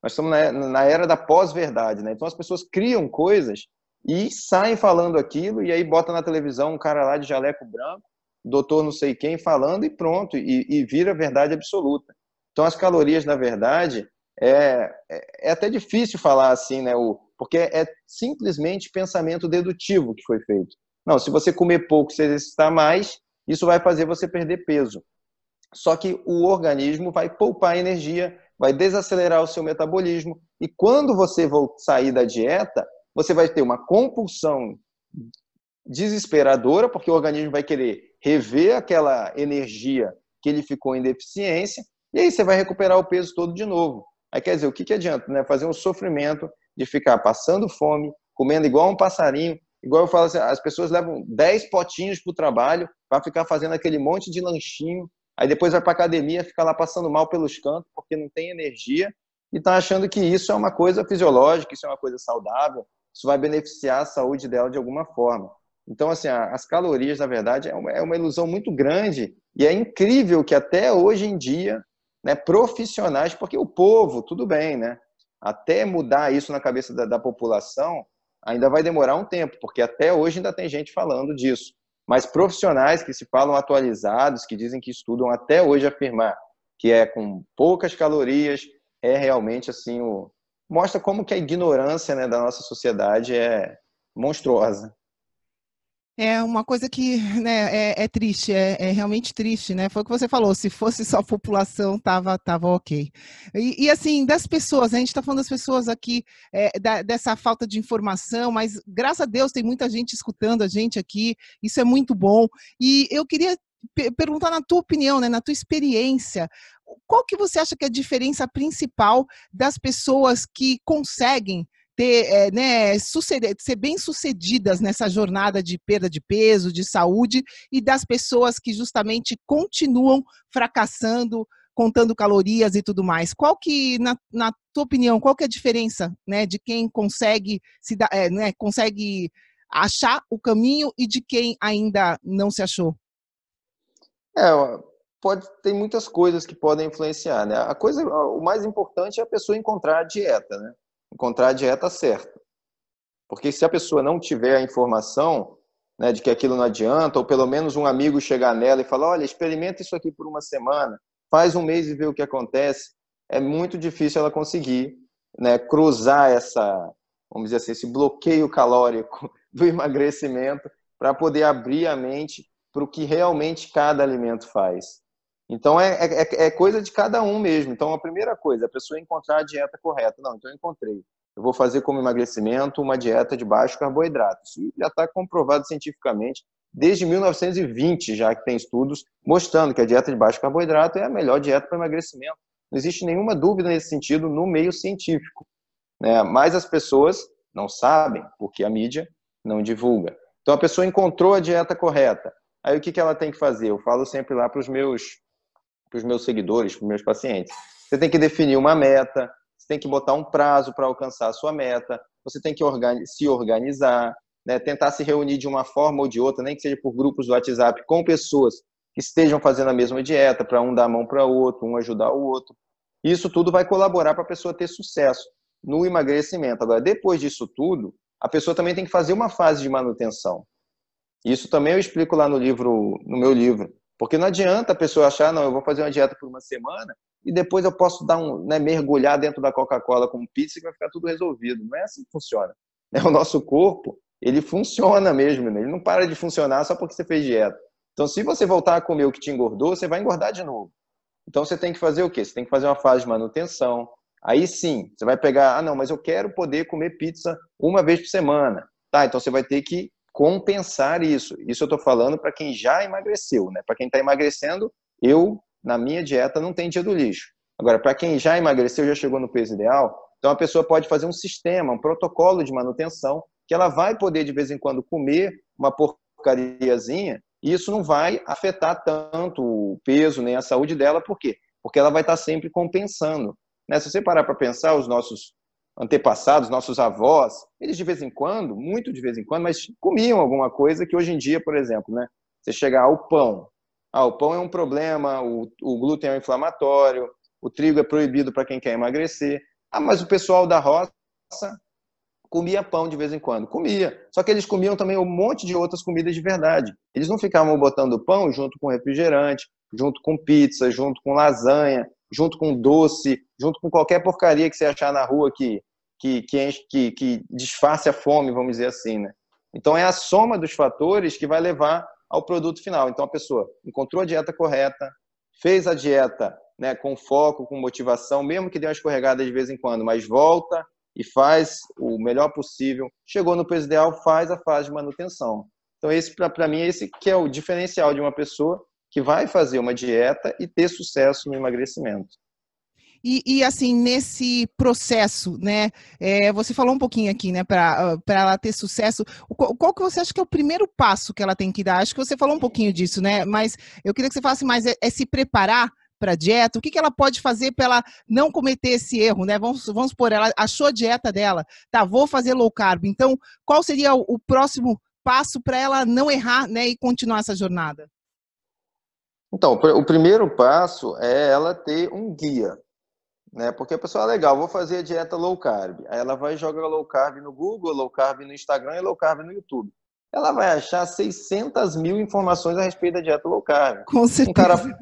nós estamos na era da pós-verdade, né? Então as pessoas criam coisas e saem falando aquilo e aí bota na televisão um cara lá de jaleco branco doutor não sei quem falando e pronto, e, e vira verdade absoluta. Então, as calorias, na verdade, é, é, é, até difícil falar assim, né? O, porque é simplesmente pensamento dedutivo que foi feito. Não, se você comer pouco, se exercitar mais, isso vai fazer você perder peso. Só que o organismo vai poupar energia, vai desacelerar o seu metabolismo, e quando você sair da dieta, você vai ter uma compulsão desesperadora, porque o organismo vai querer rever aquela energia que ele ficou em deficiência, e aí você vai recuperar o peso todo de novo. Aí quer dizer, o que, que adianta? Né? Fazer um sofrimento de ficar passando fome, comendo igual um passarinho, igual eu falo assim, as pessoas levam 10 potinhos para o trabalho para ficar fazendo aquele monte de lanchinho, aí depois vai para academia, fica lá passando mal pelos cantos porque não tem energia e está achando que isso é uma coisa fisiológica, isso é uma coisa saudável, isso vai beneficiar a saúde dela de alguma forma. Então, assim, as calorias, na verdade, é uma, é uma ilusão muito grande e é incrível que até hoje em dia, né, profissionais, porque o povo, tudo bem, né? Até mudar isso na cabeça da, da população, ainda vai demorar um tempo, porque até hoje ainda tem gente falando disso. Mas profissionais que se falam atualizados, que dizem que estudam até hoje afirmar que é com poucas calorias, é realmente assim o mostra como que a ignorância né, da nossa sociedade é monstruosa. É uma coisa que né, é, é triste, é, é, realmente triste, né? Foi o que você falou, se fosse só a população, tava, tava ok. E, e assim, das pessoas, a gente está falando das pessoas aqui, é, da, dessa falta de informação, mas graças a Deus tem muita gente escutando a gente aqui, isso é muito bom. E eu queria perguntar na tua opinião, né, na tua experiência, qual que você acha que é a diferença principal das pessoas que conseguem ter, é, né, suceder, ser bem sucedidas nessa jornada de perda de peso, de saúde e das pessoas que justamente continuam fracassando, contando calorias e tudo mais. Qual que, na, na tua opinião, qual que é a diferença, né, de quem consegue se dar, é, né, consegue achar o caminho e de quem ainda não se achou? É, pode tem muitas coisas que podem influenciar, né? A coisa, o mais importante é a pessoa encontrar a dieta, né? Encontrar a dieta certa. Porque se a pessoa não tiver a informação, né, de que aquilo não adianta, ou pelo menos um amigo chegar nela e falar, olha, experimenta isso aqui por uma semana, faz um mês e vê o que acontece, é muito difícil ela conseguir, né, cruzar essa, vamos dizer assim, esse bloqueio calórico do emagrecimento para poder abrir a mente para o que realmente cada alimento faz. Então é, é, é, coisa de cada um mesmo. Então a primeira coisa, a pessoa encontrar a dieta correta. Não, então eu encontrei. Eu vou fazer como emagrecimento uma dieta de baixo carboidrato. Isso já está comprovado cientificamente desde 1920, já que tem estudos mostrando que a dieta de baixo carboidrato é a melhor dieta para emagrecimento. Não existe nenhuma dúvida nesse sentido no meio científico. Né? Mas as pessoas não sabem, porque a mídia não divulga. Então a pessoa encontrou a dieta correta. Aí o que, que ela tem que fazer? Eu falo sempre lá para os meus para os meus seguidores, para os meus pacientes. Você tem que definir uma meta, você tem que botar um prazo para alcançar a sua meta, você tem que se organizar, né, tentar se reunir de uma forma ou de outra, nem que seja por grupos do WhatsApp, com pessoas que estejam fazendo a mesma dieta, para um dar a mão para o outro, um ajudar o outro. Isso tudo vai colaborar para a pessoa ter sucesso no emagrecimento. Agora, depois disso tudo, a pessoa também tem que fazer uma fase de manutenção. Isso também eu explico lá no livro, no meu livro. Porque não adianta a pessoa achar, não, eu vou fazer uma dieta por uma semana e depois eu posso dar um, né, mergulhar dentro da Coca-Cola com pizza e vai ficar tudo resolvido. Não é assim que funciona. É o nosso corpo, ele funciona mesmo, né? ele não para de funcionar só porque você fez dieta. Então, se você voltar a comer o que te engordou, você vai engordar de novo. Então, você tem que fazer o quê? Você tem que fazer uma fase de manutenção. Aí sim, você vai pegar, ah, não, mas eu quero poder comer pizza uma vez por semana. Tá, então você vai ter que compensar isso. Isso eu estou falando para quem já emagreceu, né? Para quem está emagrecendo, eu, na minha dieta, não tem dia do lixo. Agora, para quem já emagreceu, já chegou no peso ideal, então a pessoa pode fazer um sistema, um protocolo de manutenção, que ela vai poder de vez em quando comer uma porcariazinha, e isso não vai afetar tanto o peso nem a saúde dela, por quê? Porque ela vai estar sempre compensando. Né? Se você parar para pensar, os nossos antepassados, nossos avós, eles de vez em quando, muito de vez em quando, mas comiam alguma coisa que hoje em dia, por exemplo, né, você chegar ao pão. Ah, o pão é um problema, o, o glúten é um inflamatório, o trigo é proibido para quem quer emagrecer. Ah, mas o pessoal da roça comia pão de vez em quando. Comia. Só que eles comiam também um monte de outras comidas de verdade. Eles não ficavam botando pão junto com refrigerante, junto com pizza, junto com lasanha, junto com doce, junto com qualquer porcaria que você achar na rua que, que, que, que, que disfarce a fome, vamos dizer assim, né? Então, é a soma dos fatores que vai levar ao produto final. Então, a pessoa encontrou a dieta correta, fez a dieta né, com foco, com motivação, mesmo que dê uma escorregada de vez em quando, mas volta e faz o melhor possível. Chegou no peso ideal, faz a fase de manutenção. Então, esse para mim, esse que é o diferencial de uma pessoa que vai fazer uma dieta e ter sucesso no emagrecimento. E, e, assim, nesse processo, né? É, você falou um pouquinho aqui, né, para ela ter sucesso. Qual, qual, que você acha que é o primeiro passo que ela tem que dar? Acho que você falou um pouquinho disso, né? Mas eu queria que você falasse mais, é, é se preparar para a dieta? O que, que ela pode fazer para ela não cometer esse erro, né? Vamos, vamos supor, ela achou a dieta dela, tá, vou fazer low carb. Então, qual seria o, o próximo passo para ela não errar, né, e continuar essa jornada? Então, o primeiro passo é ela ter um guia, né? Porque a pessoa, é legal, vou fazer a dieta low carb. Aí ela vai jogar low carb no Google, low carb no Instagram e low carb no YouTube. Ela vai achar 600 mil informações a respeito da dieta low carb. Com certeza. Um cara,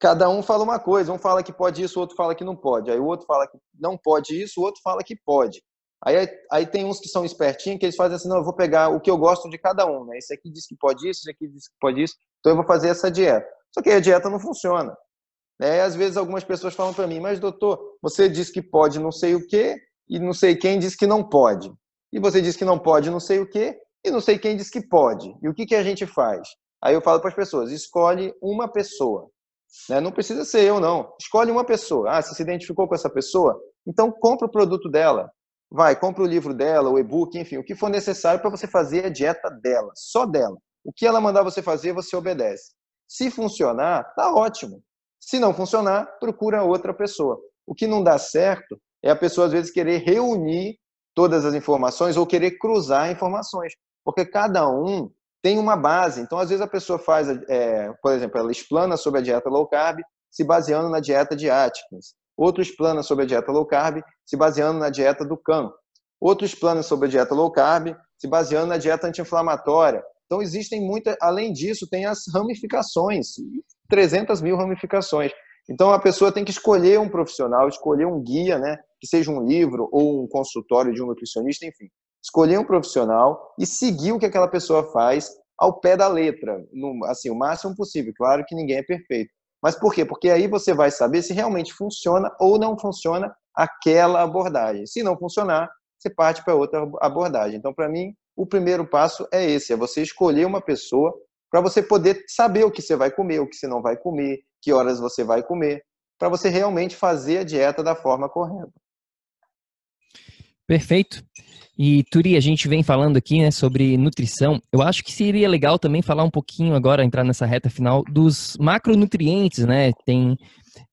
cada um fala uma coisa, um fala que pode isso, o outro fala que não pode. Aí o outro fala que não pode isso, o outro fala que pode. Aí, aí tem uns que são espertinhos, que eles fazem assim, não, eu vou pegar o que eu gosto de cada um, né? Esse aqui diz que pode isso, esse aqui diz que pode isso, então eu vou fazer essa dieta. Só que a dieta não funciona. Né? E às vezes algumas pessoas falam para mim, mas doutor, você diz que pode não sei o quê e não sei quem diz que não pode. E você diz que não pode não sei o quê e não sei quem diz que pode. E o que, que a gente faz? Aí eu falo para as pessoas, escolhe uma pessoa. Né? Não precisa ser eu, não. Escolhe uma pessoa. Ah, você se identificou com essa pessoa? Então compra o produto dela. vai, compra o livro dela, o e-book, enfim, o que for necessário para você fazer a dieta dela, só dela. O que ela mandar você fazer, você obedece. Se funcionar, tá ótimo. Se não funcionar, procura outra pessoa. O que não dá certo é a pessoa, às vezes, querer reunir todas as informações ou querer cruzar informações, porque cada um tem uma base. Então, às vezes, a pessoa faz, é, por exemplo, ela explana sobre a dieta low carb se baseando na dieta de Atkins. Outro explana sobre a dieta low carb se baseando na dieta do Kahn. Outro explana sobre a dieta low carb se baseando na dieta anti-inflamatória. Então, existem muitas. Além disso, tem as ramificações 300 mil ramificações. Então, a pessoa tem que escolher um profissional, escolher um guia, né? que seja um livro ou um consultório de um nutricionista, enfim. Escolher um profissional e seguir o que aquela pessoa faz ao pé da letra, no, assim, o máximo possível. Claro que ninguém é perfeito. Mas por quê? Porque aí você vai saber se realmente funciona ou não funciona aquela abordagem. Se não funcionar, você parte para outra abordagem. Então, para mim, o primeiro passo é esse: é você escolher uma pessoa para você poder saber o que você vai comer, o que você não vai comer, que horas você vai comer, para você realmente fazer a dieta da forma correta. Perfeito. E Turi, a gente vem falando aqui né, sobre nutrição. Eu acho que seria legal também falar um pouquinho agora, entrar nessa reta final, dos macronutrientes, né? Tem,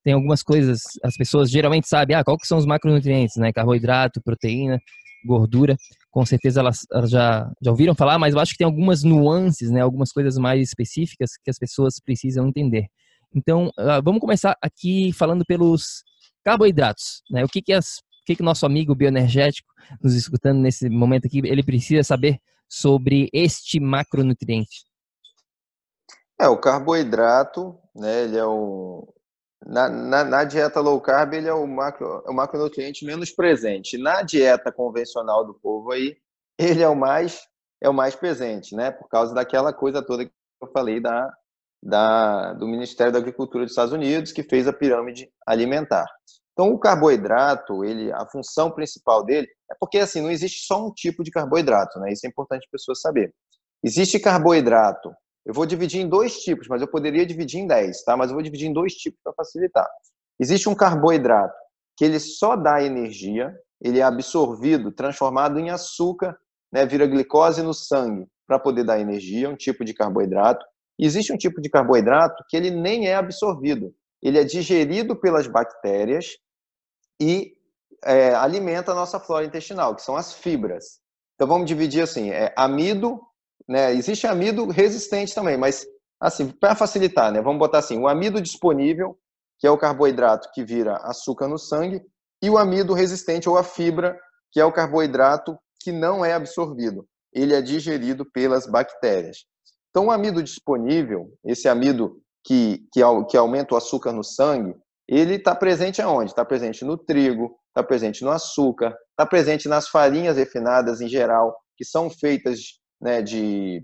tem algumas coisas, as pessoas geralmente sabem, ah, qual que são os macronutrientes, né? Carboidrato, proteína, gordura. Com certeza elas, elas já, já ouviram falar, mas eu acho que tem algumas nuances, né? Algumas coisas mais específicas que as pessoas precisam entender. Então, uh, vamos começar aqui falando pelos carboidratos, né? O que que as que, que o nosso amigo bioenergético, nos escutando nesse momento aqui, ele precisa saber sobre este macronutriente? É, o carboidrato, né, ele é um... Na, na, na dieta low carb, ele é o, macro, é o macronutriente menos presente. Na dieta convencional do povo aí, ele é o mais é o mais presente, né? Por causa daquela coisa toda que eu falei da, da, do Ministério da Agricultura dos Estados Unidos, que fez a pirâmide alimentar. Então, o carboidrato, ele, a função principal dele é porque assim não existe só um tipo de carboidrato, né? Isso é importante as pessoas saber. Existe carboidrato. Eu vou dividir em dois tipos, mas eu poderia dividir em dez, tá? Mas eu vou dividir em dois tipos para facilitar. Existe um carboidrato que ele só dá energia, ele é absorvido, transformado em açúcar, né? Vira glicose no sangue para poder dar energia, um tipo de carboidrato. Existe um tipo de carboidrato que ele nem é absorvido, ele é digerido pelas bactérias e é, alimenta a nossa flora intestinal, que são as fibras. Então vamos dividir assim, é, amido, né? Existe amido resistente também, mas assim, para facilitar, né? Vamos botar assim, o amido disponível, que é o carboidrato que vira açúcar no sangue, e o amido resistente ou a fibra, que é o carboidrato que não é absorvido. Ele é digerido pelas bactérias. Então, o amido disponível, esse amido que, que, que aumenta o açúcar no sangue, ele está presente aonde? Está presente no trigo, está presente no açúcar, está presente nas farinhas refinadas em geral, que são feitas né, de,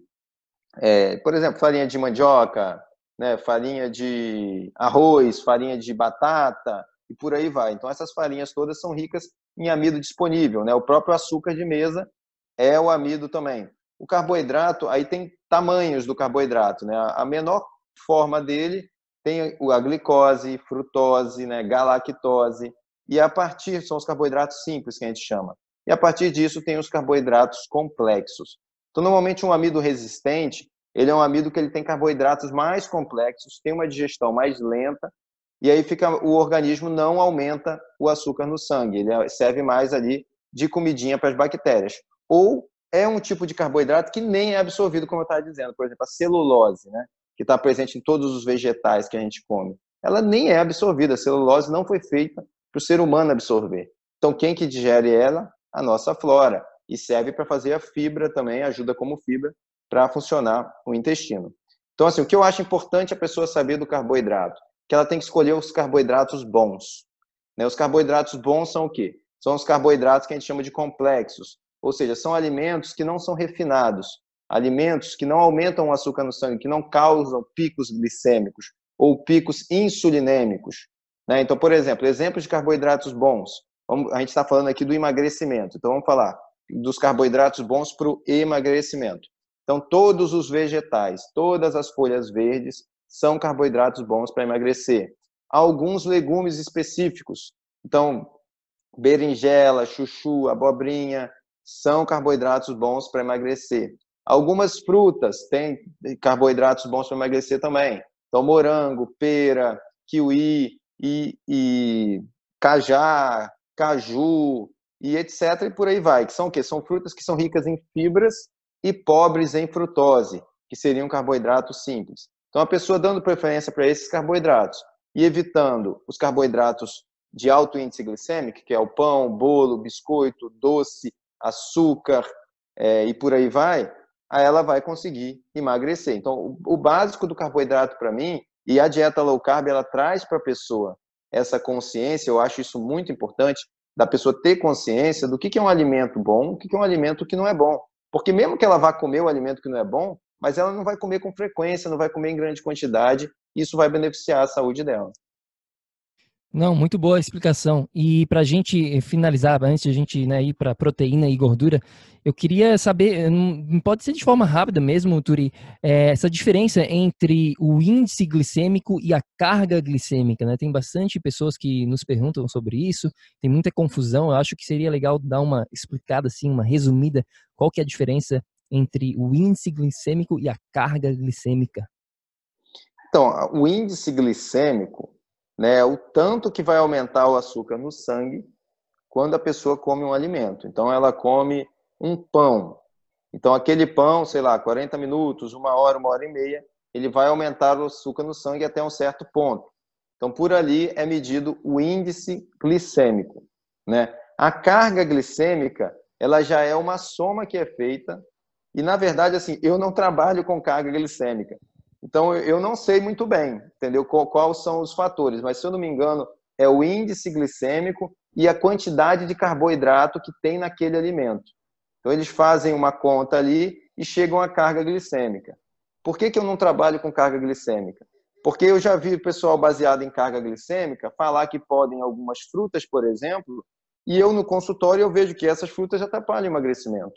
é, por exemplo, farinha de mandioca, né, farinha de arroz, farinha de batata e por aí vai. Então essas farinhas todas são ricas em amido disponível, né? O próprio açúcar de mesa é o amido também. O carboidrato, aí tem tamanhos do carboidrato, né? A menor forma dele tem a glicose, frutose, né, galactose, e a partir, são os carboidratos simples que a gente chama. E a partir disso tem os carboidratos complexos. Então, normalmente um amido resistente, ele é um amido que ele tem carboidratos mais complexos, tem uma digestão mais lenta, e aí fica o organismo não aumenta o açúcar no sangue, ele serve mais ali de comidinha para as bactérias. Ou é um tipo de carboidrato que nem é absorvido, como eu estava dizendo, por exemplo, a celulose, né? que está presente em todos os vegetais que a gente come, ela nem é absorvida. A celulose não foi feita para o ser humano absorver. Então, quem que digere ela? A nossa flora. E serve para fazer a fibra também, ajuda como fibra para funcionar o intestino. Então, assim, o que eu acho importante a pessoa saber do carboidrato? Que ela tem que escolher os carboidratos bons. Né? Os carboidratos bons são o quê? São os carboidratos que a gente chama de complexos. Ou seja, são alimentos que não são refinados, alimentos que não aumentam o açúcar no sangue, que não causam picos glicêmicos ou picos insulinêmicos. Né? Então, por exemplo, exemplos de carboidratos bons. a gente está falando aqui do emagrecimento, então vamos falar dos carboidratos bons para o emagrecimento. Então, todos os vegetais, todas as folhas verdes são carboidratos bons para emagrecer. Alguns legumes específicos. Então, berinjela, chuchu, abobrinha, são carboidratos bons para emagrecer. Algumas frutas têm carboidratos bons para emagrecer também. Então, morango, pera, kiwi e, e cajá, caju e etc. E por aí vai. Que são o quê? São frutas que são ricas em fibras e pobres em frutose, que seriam carboidratos simples. Então, a pessoa dando preferência para esses carboidratos e evitando os carboidratos de alto índice glicêmico, que é o pão, bolo, biscoito, doce, açúcar é, e por aí vai, aí ela vai conseguir emagrecer. Então, o, o básico do carboidrato para mim, e a dieta low carb, ela traz para a pessoa essa consciência, eu acho isso muito importante, da pessoa ter consciência do que, que é um alimento bom, o que, que é um alimento que não é bom. Porque mesmo que ela vá comer o alimento que não é bom, mas ela não vai comer com frequência, não vai comer em grande quantidade, isso vai beneficiar a saúde dela. Não, muito boa a explicação. E para a gente finalizar, antes de a gente né, ir para proteína e gordura, eu queria saber, não pode ser de forma rápida mesmo, Turi, é, essa diferença entre o índice glicêmico e a carga glicêmica. Né? Tem bastante pessoas que nos perguntam sobre isso, tem muita confusão. Eu acho que seria legal dar uma explicada, assim, uma resumida, qual que é a diferença entre o índice glicêmico e a carga glicêmica. Então, o índice glicêmico né, o tanto que vai aumentar o açúcar no sangue quando a pessoa come um alimento. Então, ela come um pão. Então, aquele pão, sei lá, 40 minutos, uma hora, uma hora e meia, ele vai aumentar o açúcar no sangue até um certo ponto. Então, por ali é medido o índice glicêmico. Né? A carga glicêmica, ela já é uma soma que é feita, e na verdade, assim, eu não trabalho com carga glicêmica. Então, eu não sei muito bem, entendeu? Quais são os fatores, mas se eu não me engano, é o índice glicêmico e a quantidade de carboidrato que tem naquele alimento. Então, eles fazem uma conta ali e chegam à carga glicêmica. Por que, que eu não trabalho com carga glicêmica? Porque eu já vi o pessoal baseado em carga glicêmica falar que podem algumas frutas, por exemplo, e eu no consultório eu vejo que essas frutas atrapalham o emagrecimento.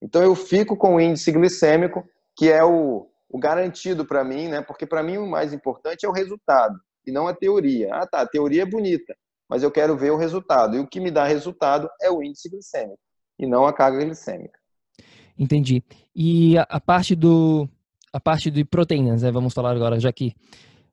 Então eu fico com o índice glicêmico, que é o, o garantido para mim, né? Porque para mim o mais importante é o resultado e não a teoria. Ah, tá, a teoria é bonita, mas eu quero ver o resultado. E o que me dá resultado é o índice glicêmico e não a carga glicêmica. Entendi. E a, parte do a parte de proteínas, né? Vamos falar agora, já que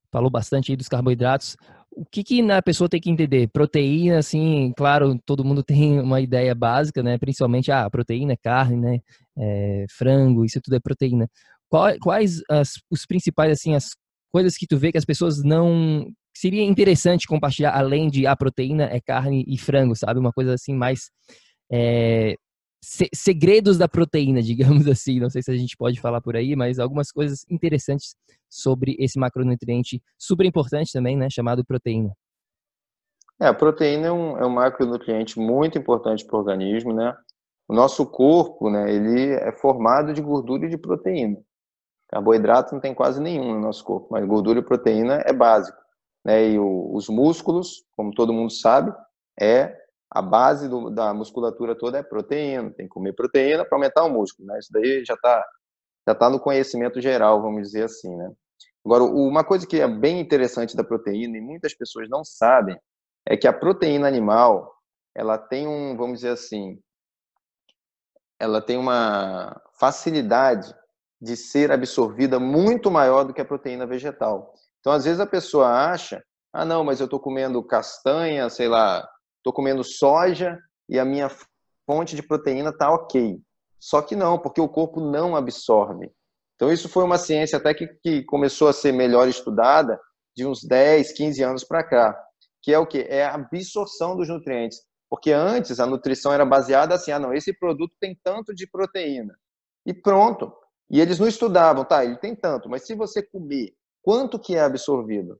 falou bastante aí dos carboidratos. O que, que a pessoa tem que entender? Proteína, assim, claro, todo mundo tem uma ideia básica, né? Principalmente, ah, proteína, carne, né? É, frango, isso tudo é proteína quais as, os principais, assim, as coisas que tu vê que as pessoas não... Seria interessante compartilhar, além de a proteína é carne e frango, sabe? Uma coisa assim mais... É, segredos da proteína, digamos assim. Não sei se a gente pode falar por aí, mas algumas coisas interessantes sobre esse macronutriente super importante também, né? Chamado proteína. É, a proteína é um, é um macronutriente muito importante para o organismo, né? O nosso corpo, né, ele é formado de gordura e de proteína. Carboidrato não tem quase nenhum no nosso corpo, mas gordura e proteína é básico. Né? E o, os músculos, como todo mundo sabe, é a base do, da musculatura toda é proteína. Tem que comer proteína para aumentar o músculo. Né? Isso daí já está já tá no conhecimento geral, vamos dizer assim. Né? Agora, uma coisa que é bem interessante da proteína, e muitas pessoas não sabem, é que a proteína animal, ela tem um, vamos dizer assim, ela tem uma facilidade de ser absorvida muito maior do que a proteína vegetal. Então, às vezes a pessoa acha, ah, não, mas eu estou comendo castanha, sei lá, estou comendo soja e a minha fonte de proteína está ok. Só que não, porque o corpo não absorve. Então, isso foi uma ciência até que, que começou a ser melhor estudada de uns 10, 15 anos para cá, que é o que? É a absorção dos nutrientes. Porque antes a nutrição era baseada assim, ah, não, esse produto tem tanto de proteína. E pronto. E eles não estudavam, tá, ele tem tanto, mas se você comer, quanto que é absorvido?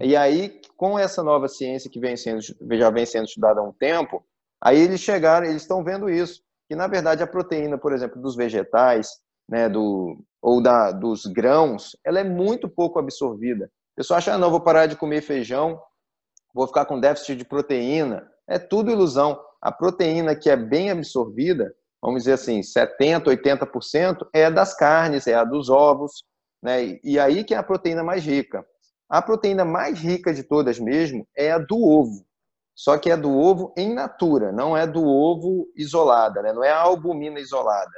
E aí, com essa nova ciência que vem sendo, já vem sendo estudada há um tempo, aí eles chegaram, eles estão vendo isso, que na verdade a proteína, por exemplo, dos vegetais, né, do, ou da, dos grãos, ela é muito pouco absorvida. O pessoal acha, ah, não, vou parar de comer feijão, vou ficar com déficit de proteína. É tudo ilusão. A proteína que é bem absorvida, vamos dizer assim, 70%, 80% é das carnes, é a dos ovos, né? E aí que é a proteína mais rica. A proteína mais rica de todas mesmo é a do ovo. só que é do ovo em natura, não é do ovo isolada, né? não é a albumina isolada.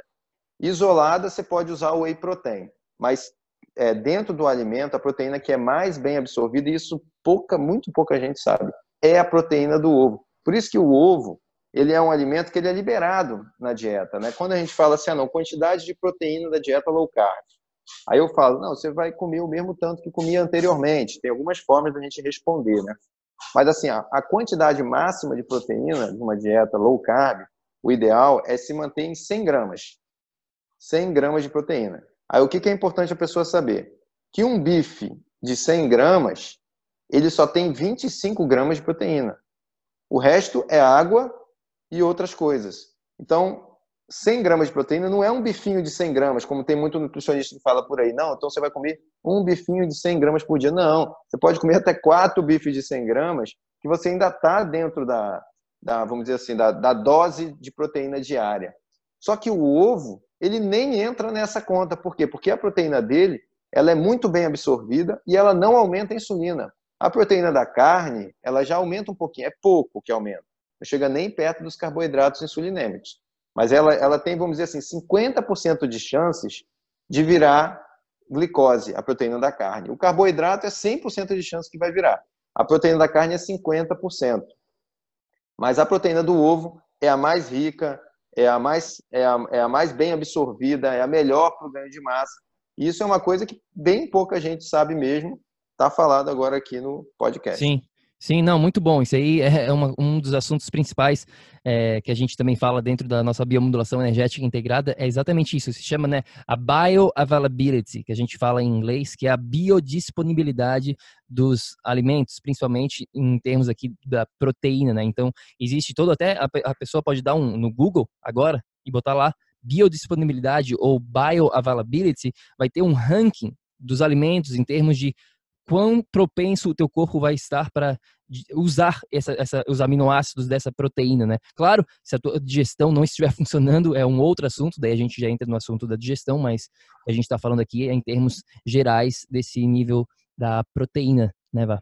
Isolada, você pode usar o whey protein, mas é, dentro do alimento, a proteína que é mais bem absorvida, e isso pouca, muito pouca gente sabe, é a proteína do ovo. Por isso que o ovo, ele é um alimento que ele é liberado na dieta, né? Quando a gente fala assim, ah, não, quantidade de proteína da dieta low carb, aí eu falo, não, você vai comer o mesmo tanto que comia anteriormente. Tem algumas formas da gente responder, né? Mas assim, a, quantidade máxima de proteína de uma dieta low carb, o ideal é se manter em 100 gramas. 100 gramas de proteína. Aí o que é importante a pessoa saber? Que um bife de 100 gramas, ele só tem 25 gramas de proteína. O resto é água e outras coisas. Então, 100 gramas de proteína não é um bifinho de 100 gramas, como tem muito nutricionista que fala por aí. Não, então você vai comer um bifinho de 100 gramas por dia. Não, você pode comer até quatro bifes de 100 gramas, que você ainda está dentro da, da, vamos dizer assim, da, da dose de proteína diária. Só que o ovo, ele nem entra nessa conta. Por quê? Porque a proteína dele ela é muito bem absorvida e ela não aumenta a insulina. A proteína da carne, ela já aumenta um pouquinho, é pouco que aumenta. Não chega nem perto dos carboidratos insulinêmicos. Mas ela, ela tem, vamos dizer assim, 50% de chances de virar glicose, a proteína da carne. O carboidrato é 100% de chance que vai virar. A proteína da carne é 50%. Mas a proteína do ovo é a mais rica, é a mais, é a, é a mais bem absorvida, é a melhor para o ganho de massa. Isso é uma coisa que bem pouca gente sabe mesmo, está falado agora aqui no podcast. Sim, sim, não, muito bom. Isso aí é, é uma, um dos assuntos principais é, que a gente também fala dentro da nossa biomodulação energética integrada, é exatamente isso. Se chama né, a bioavailability, que a gente fala em inglês, que é a biodisponibilidade dos alimentos, principalmente em termos aqui da proteína, né? Então, existe todo, até a, a pessoa pode dar um no Google agora e botar lá biodisponibilidade ou bioavailability, vai ter um ranking dos alimentos em termos de quão propenso o teu corpo vai estar para usar essa, essa, os aminoácidos dessa proteína, né? Claro, se a tua digestão não estiver funcionando, é um outro assunto, daí a gente já entra no assunto da digestão, mas a gente está falando aqui em termos gerais desse nível da proteína, né, Vá?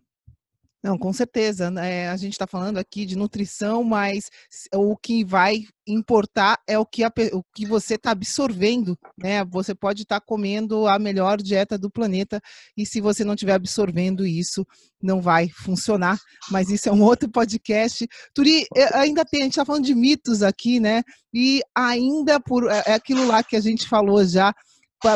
Não, com certeza. Né? A gente está falando aqui de nutrição, mas o que vai importar é o que, a, o que você está absorvendo, né? Você pode estar tá comendo a melhor dieta do planeta e se você não estiver absorvendo isso, não vai funcionar. Mas isso é um outro podcast. Turi, ainda tem, a gente está falando de mitos aqui, né? E ainda por é, é aquilo lá que a gente falou já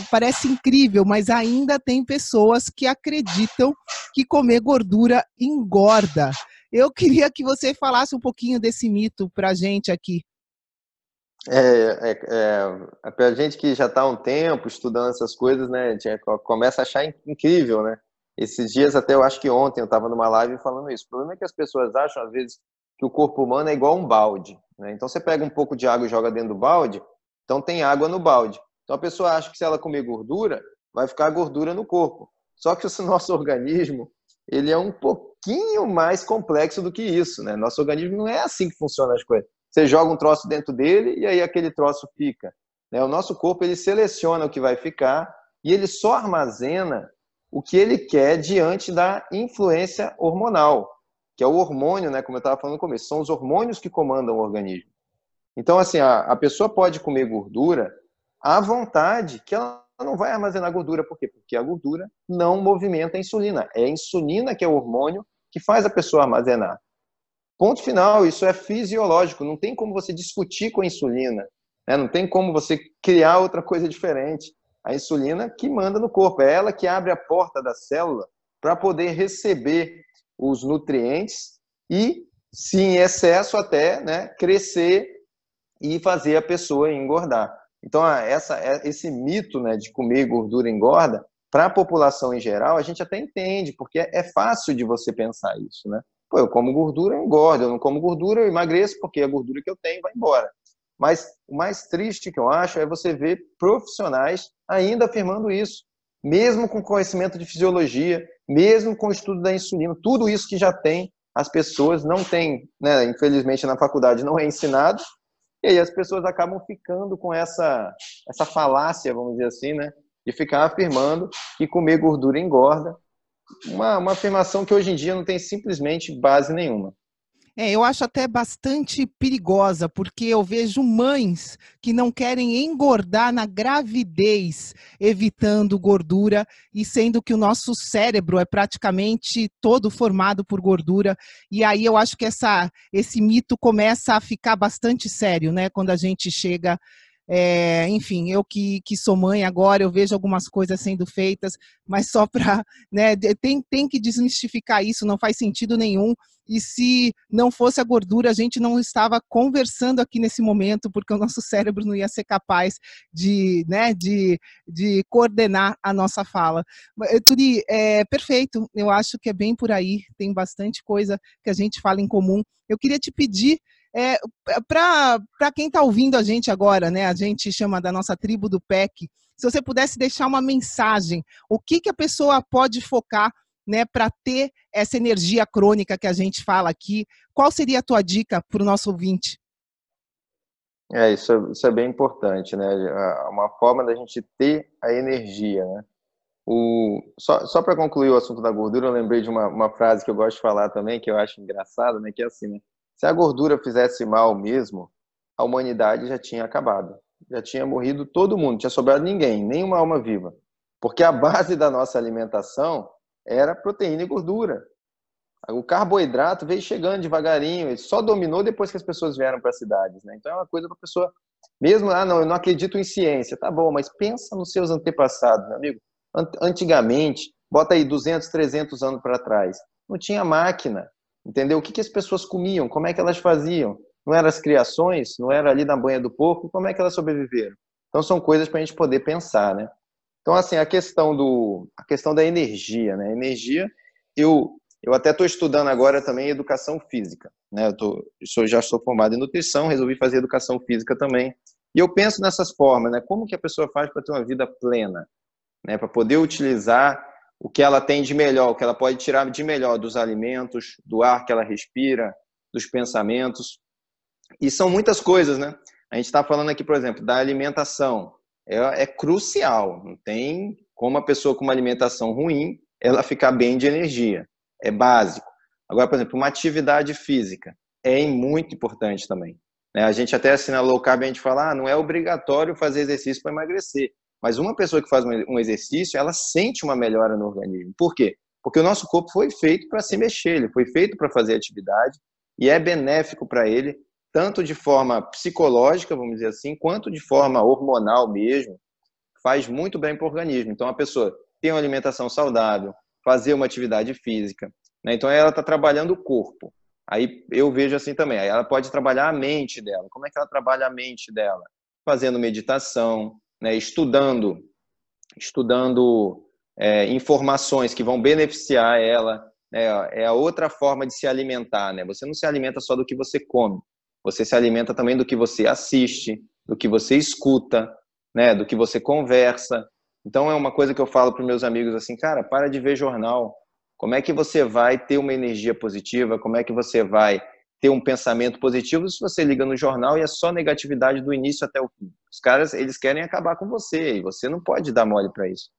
parece incrível, mas ainda tem pessoas que acreditam que comer gordura engorda. Eu queria que você falasse um pouquinho desse mito para a gente aqui. É, é, é para a gente que já está há um tempo estudando essas coisas, né, gente começa a achar incrível, né? Esses dias, até eu acho que ontem, eu estava numa live falando isso. O problema é que as pessoas acham, às vezes, que o corpo humano é igual um balde. Né? Então, você pega um pouco de água e joga dentro do balde, então tem água no balde. Então a pessoa acha que se ela comer gordura, vai ficar gordura no corpo. Só que o nosso organismo, ele é um pouquinho mais complexo do que isso, né? Nosso organismo não é assim que funciona as coisas. Você joga um troço dentro dele e aí aquele troço fica. Né? O nosso corpo, ele seleciona o que vai ficar e ele só armazena o que ele quer diante da influência hormonal, que é o hormônio, né, como eu estava falando no começo, são os hormônios que comandam o organismo. Então, assim, a, a pessoa pode comer gordura à vontade, que ela não vai armazenar gordura. Por quê? Porque a gordura não movimenta a insulina. É a insulina que é o hormônio que faz a pessoa armazenar. Ponto final, isso é fisiológico. Não tem como você discutir com a insulina. Né? Não tem como você criar outra coisa diferente. A insulina que manda no corpo. É ela que abre a porta da célula para poder receber os nutrientes e, se em excesso, até né, crescer e fazer a pessoa engordar. Então, essa, é, esse mito né, de comer gordura engorda, para a população em geral, a gente até entende, porque é fácil de você pensar isso, né? Pô, eu como gordura, eu engordo, eu não como gordura, eu emagreço, porque a gordura que eu tenho vai embora. Mas o mais triste que eu acho é você ver profissionais ainda afirmando isso, mesmo com conhecimento de fisiologia, mesmo com o estudo da insulina, tudo isso que já tem, as pessoas não têm, né, infelizmente na faculdade não é ensinado, e aí as pessoas acabam ficando com essa, essa falácia, vamos dizer assim, né? De ficar afirmando que comer gordura engorda. Uma, uma afirmação que hoje em dia não tem simplesmente base nenhuma. É, eu acho até bastante perigosa, porque eu vejo mães que não querem engordar na gravidez, evitando gordura, e sendo que o nosso cérebro é praticamente todo formado por gordura. E aí eu acho que essa, esse mito começa a ficar bastante sério, né? Quando a gente chega é, enfim, eu que, que sou mãe agora, eu vejo algumas coisas sendo feitas, mas só para. Né, tem, tem que desmistificar isso, não faz sentido nenhum. E se não fosse a gordura, a gente não estava conversando aqui nesse momento, porque o nosso cérebro não ia ser capaz de, né, de, de coordenar a nossa fala. Eh, Turi, é perfeito, eu acho que é bem por aí, tem bastante coisa que a gente fala em comum. Eu queria te pedir é, Para quem está ouvindo a gente agora, né, a gente chama da nossa tribo do PEC, se você pudesse deixar uma mensagem, o que, que a pessoa pode focar né, para ter essa energia crônica que a gente fala aqui, qual seria a tua dica para o nosso ouvinte? É isso, é, isso é bem importante, né? Uma forma da gente ter a energia, né? O, só só para concluir o assunto da gordura, eu lembrei de uma, uma frase que eu gosto de falar também, que eu acho engraçada, né? Que é assim, né? Se a gordura fizesse mal mesmo, a humanidade já tinha acabado. Já tinha morrido todo mundo, não tinha sobrado ninguém, nenhuma alma viva. Porque a base da nossa alimentação era proteína e gordura. O carboidrato veio chegando devagarinho, ele só dominou depois que as pessoas vieram para as cidades. Né? Então é uma coisa para a pessoa, mesmo, ah, não, eu não acredito em ciência, tá bom, mas pensa nos seus antepassados, meu amigo. Antigamente, bota aí 200, 300 anos para trás, não tinha máquina, Entendeu? O que, que as pessoas comiam? Como é que elas faziam? Não eram as criações? Não era ali na banha do porco? Como é que elas sobreviveram? Então são coisas para a gente poder pensar, né? Então assim a questão do a questão da energia, né? Energia, eu eu até estou estudando agora também educação física, né? Eu, tô, eu já sou formado em nutrição, resolvi fazer educação física também. E eu penso nessas formas, né? Como que a pessoa faz para ter uma vida plena, né? Para poder utilizar o que ela tem de melhor, o que ela pode tirar de melhor dos alimentos, do ar que ela respira, dos pensamentos. E são muitas coisas, né? A gente está falando aqui, por exemplo, da alimentação. É, é, crucial. Não tem como a pessoa com uma alimentação ruim ela ficar bem de energia. É básico. Agora, por exemplo, uma atividade física é muito importante também. Né? A gente até assina low carb, a gente fala, ah, não é obrigatório fazer exercício para emagrecer. Mas uma pessoa que faz um exercício, ela sente uma melhora no organismo. Por quê? Porque o nosso corpo foi feito para se mexer, ele foi feito para fazer atividade e é benéfico para ele, tanto de forma psicológica, vamos dizer assim, quanto de forma hormonal mesmo. Faz muito bem para o organismo. Então, a pessoa tem uma alimentação saudável, fazer uma atividade física. Né? Então, ela está trabalhando o corpo. Aí eu vejo assim também. Aí ela pode trabalhar a mente dela. Como é que ela trabalha a mente dela? Fazendo meditação, né, estudando, estudando é, informações que vão beneficiar ela. Né, é a outra forma de se alimentar. Né? Você não se alimenta só do que você come, você se alimenta também do que você assiste, do que você escuta, né, do que você conversa. Então é uma coisa que eu falo para meus amigos assim, cara, para de ver jornal. Como é que você vai ter uma energia positiva? Como é que você vai ter um pensamento positivo se você liga no jornal e é só negatividade do início até o fim. Os caras, eles querem acabar com você e você não pode dar mole para isso.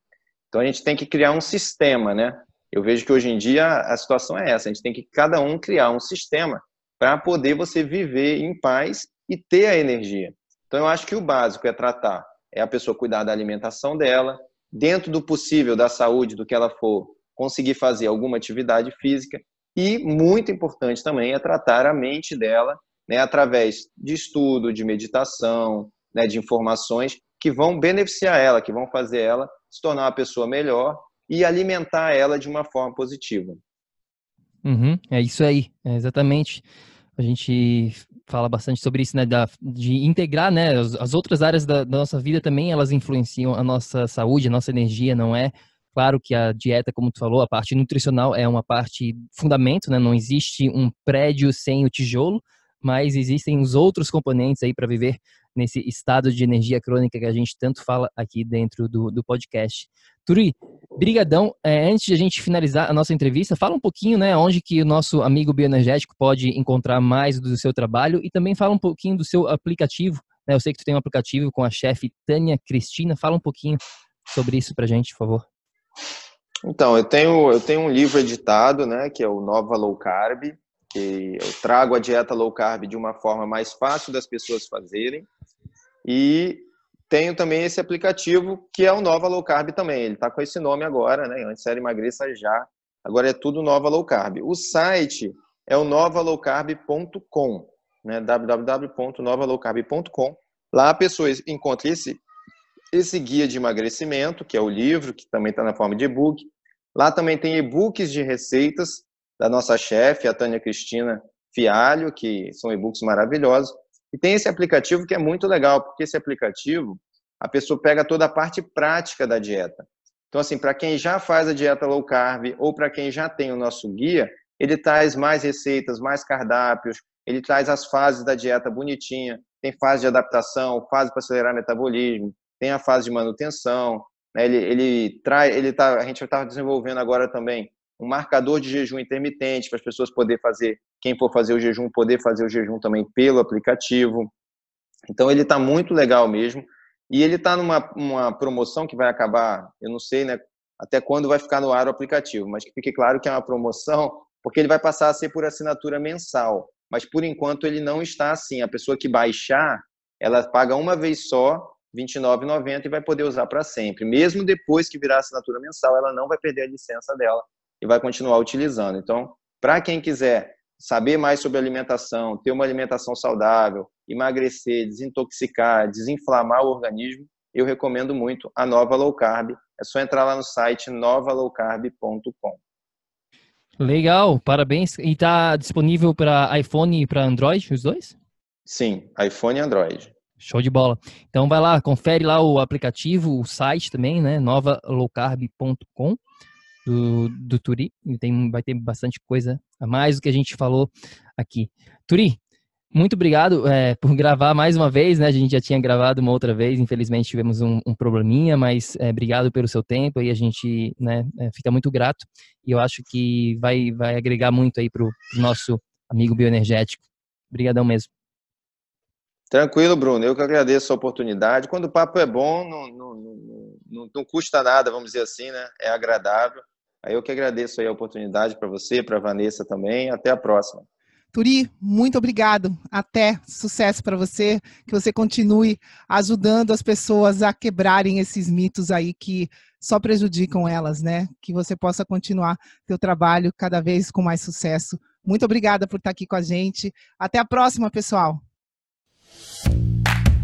Então a gente tem que criar um sistema, né? Eu vejo que hoje em dia a situação é essa, a gente tem que cada um criar um sistema para poder você viver em paz e ter a energia. Então eu acho que o básico é tratar, é a pessoa cuidar da alimentação dela, dentro do possível da saúde, do que ela for, conseguir fazer alguma atividade física e, muito importante também, é tratar a mente dela né, através de estudo, de meditação, né, de informações que vão beneficiar ela, que vão fazer ela se tornar uma pessoa melhor e alimentar ela de uma forma positiva. Uhum, é isso aí, é exatamente. A gente fala bastante sobre isso, né, da, de integrar, né, as, as outras áreas da, da, nossa vida também, elas influenciam a nossa saúde, a nossa energia, não é Claro que a dieta, como tu falou, a parte nutricional é uma parte fundamento, né? Não existe um prédio sem o tijolo, mas existem os outros componentes aí para viver nesse estado de energia crônica que a gente tanto fala aqui dentro do, do podcast. Turi, brigadão. É, antes de a gente finalizar a nossa entrevista, fala um pouquinho, né, onde que o nosso amigo bioenergético pode encontrar mais do seu trabalho e também fala um pouquinho do seu aplicativo. Né? Eu sei que tu tem um aplicativo com a chefe Tânia Cristina. Fala um pouquinho sobre isso para a gente, por favor. Então, eu tenho, eu tenho um livro editado, né, que é o Nova Low Carb, que eu trago a dieta low carb de uma forma mais fácil das pessoas fazerem. E tenho também esse aplicativo que é o Nova Low Carb também. Ele está com esse nome agora, né? Antes era emagreça já, agora é tudo Nova Low Carb. O site é o novalowcarb.com, né? www.novalowcarb.com. Lá a pessoa encontra esse esse guia de emagrecimento, que é o livro, que também está na forma de e-book. Lá também tem e-books de receitas da nossa chefe, a Tânia Cristina Fialho, que são e-books maravilhosos. E tem esse aplicativo que é muito legal, porque esse aplicativo, a pessoa pega toda a parte prática da dieta. Então, assim, para quem já faz a dieta low carb ou para quem já tem o nosso guia, ele traz mais receitas, mais cardápios, ele traz as fases da dieta bonitinha. Tem fase de adaptação, fase para acelerar metabolismo, tem a fase de manutenção. Né? Ele, ele traz, ele tá, a gente está desenvolvendo agora também um marcador de jejum intermitente para as pessoas poder fazer, quem for fazer o jejum, poder fazer o jejum também pelo aplicativo. Então ele está muito legal mesmo. E ele está numa uma promoção que vai acabar, eu não sei né, até quando vai ficar no ar o aplicativo, mas que fique claro que é uma promoção, porque ele vai passar a ser por assinatura mensal. Mas por enquanto ele não está assim. A pessoa que baixar, ela paga uma vez só 29,90 e vai poder usar para sempre. Mesmo depois que virar assinatura mensal, ela não vai perder a licença dela e vai continuar utilizando. Então, para quem quiser saber mais sobre alimentação, ter uma alimentação saudável, emagrecer, desintoxicar, desinflamar o organismo, eu recomendo muito a Nova Low Carb. É só entrar lá no site novalowcarb.com. Legal, parabéns. E está disponível para iPhone e para Android, os dois? Sim, iPhone e Android. Show de bola. Então vai lá, confere lá o aplicativo, o site também, né? novalowcarb.com do, do Turi. Tem, vai ter bastante coisa a mais do que a gente falou aqui. Turi, muito obrigado é, por gravar mais uma vez, né? A gente já tinha gravado uma outra vez, infelizmente tivemos um, um probleminha, mas é, obrigado pelo seu tempo e a gente né, é, fica muito grato. E eu acho que vai, vai agregar muito aí para o nosso amigo bioenergético. Obrigadão mesmo. Tranquilo, Bruno. Eu que agradeço a oportunidade. Quando o papo é bom, não, não, não, não, custa nada, vamos dizer assim, né? É agradável. Aí eu que agradeço a oportunidade para você, para Vanessa também. Até a próxima. Turi, muito obrigado. Até sucesso para você, que você continue ajudando as pessoas a quebrarem esses mitos aí que só prejudicam elas, né? Que você possa continuar seu trabalho cada vez com mais sucesso. Muito obrigada por estar aqui com a gente. Até a próxima, pessoal.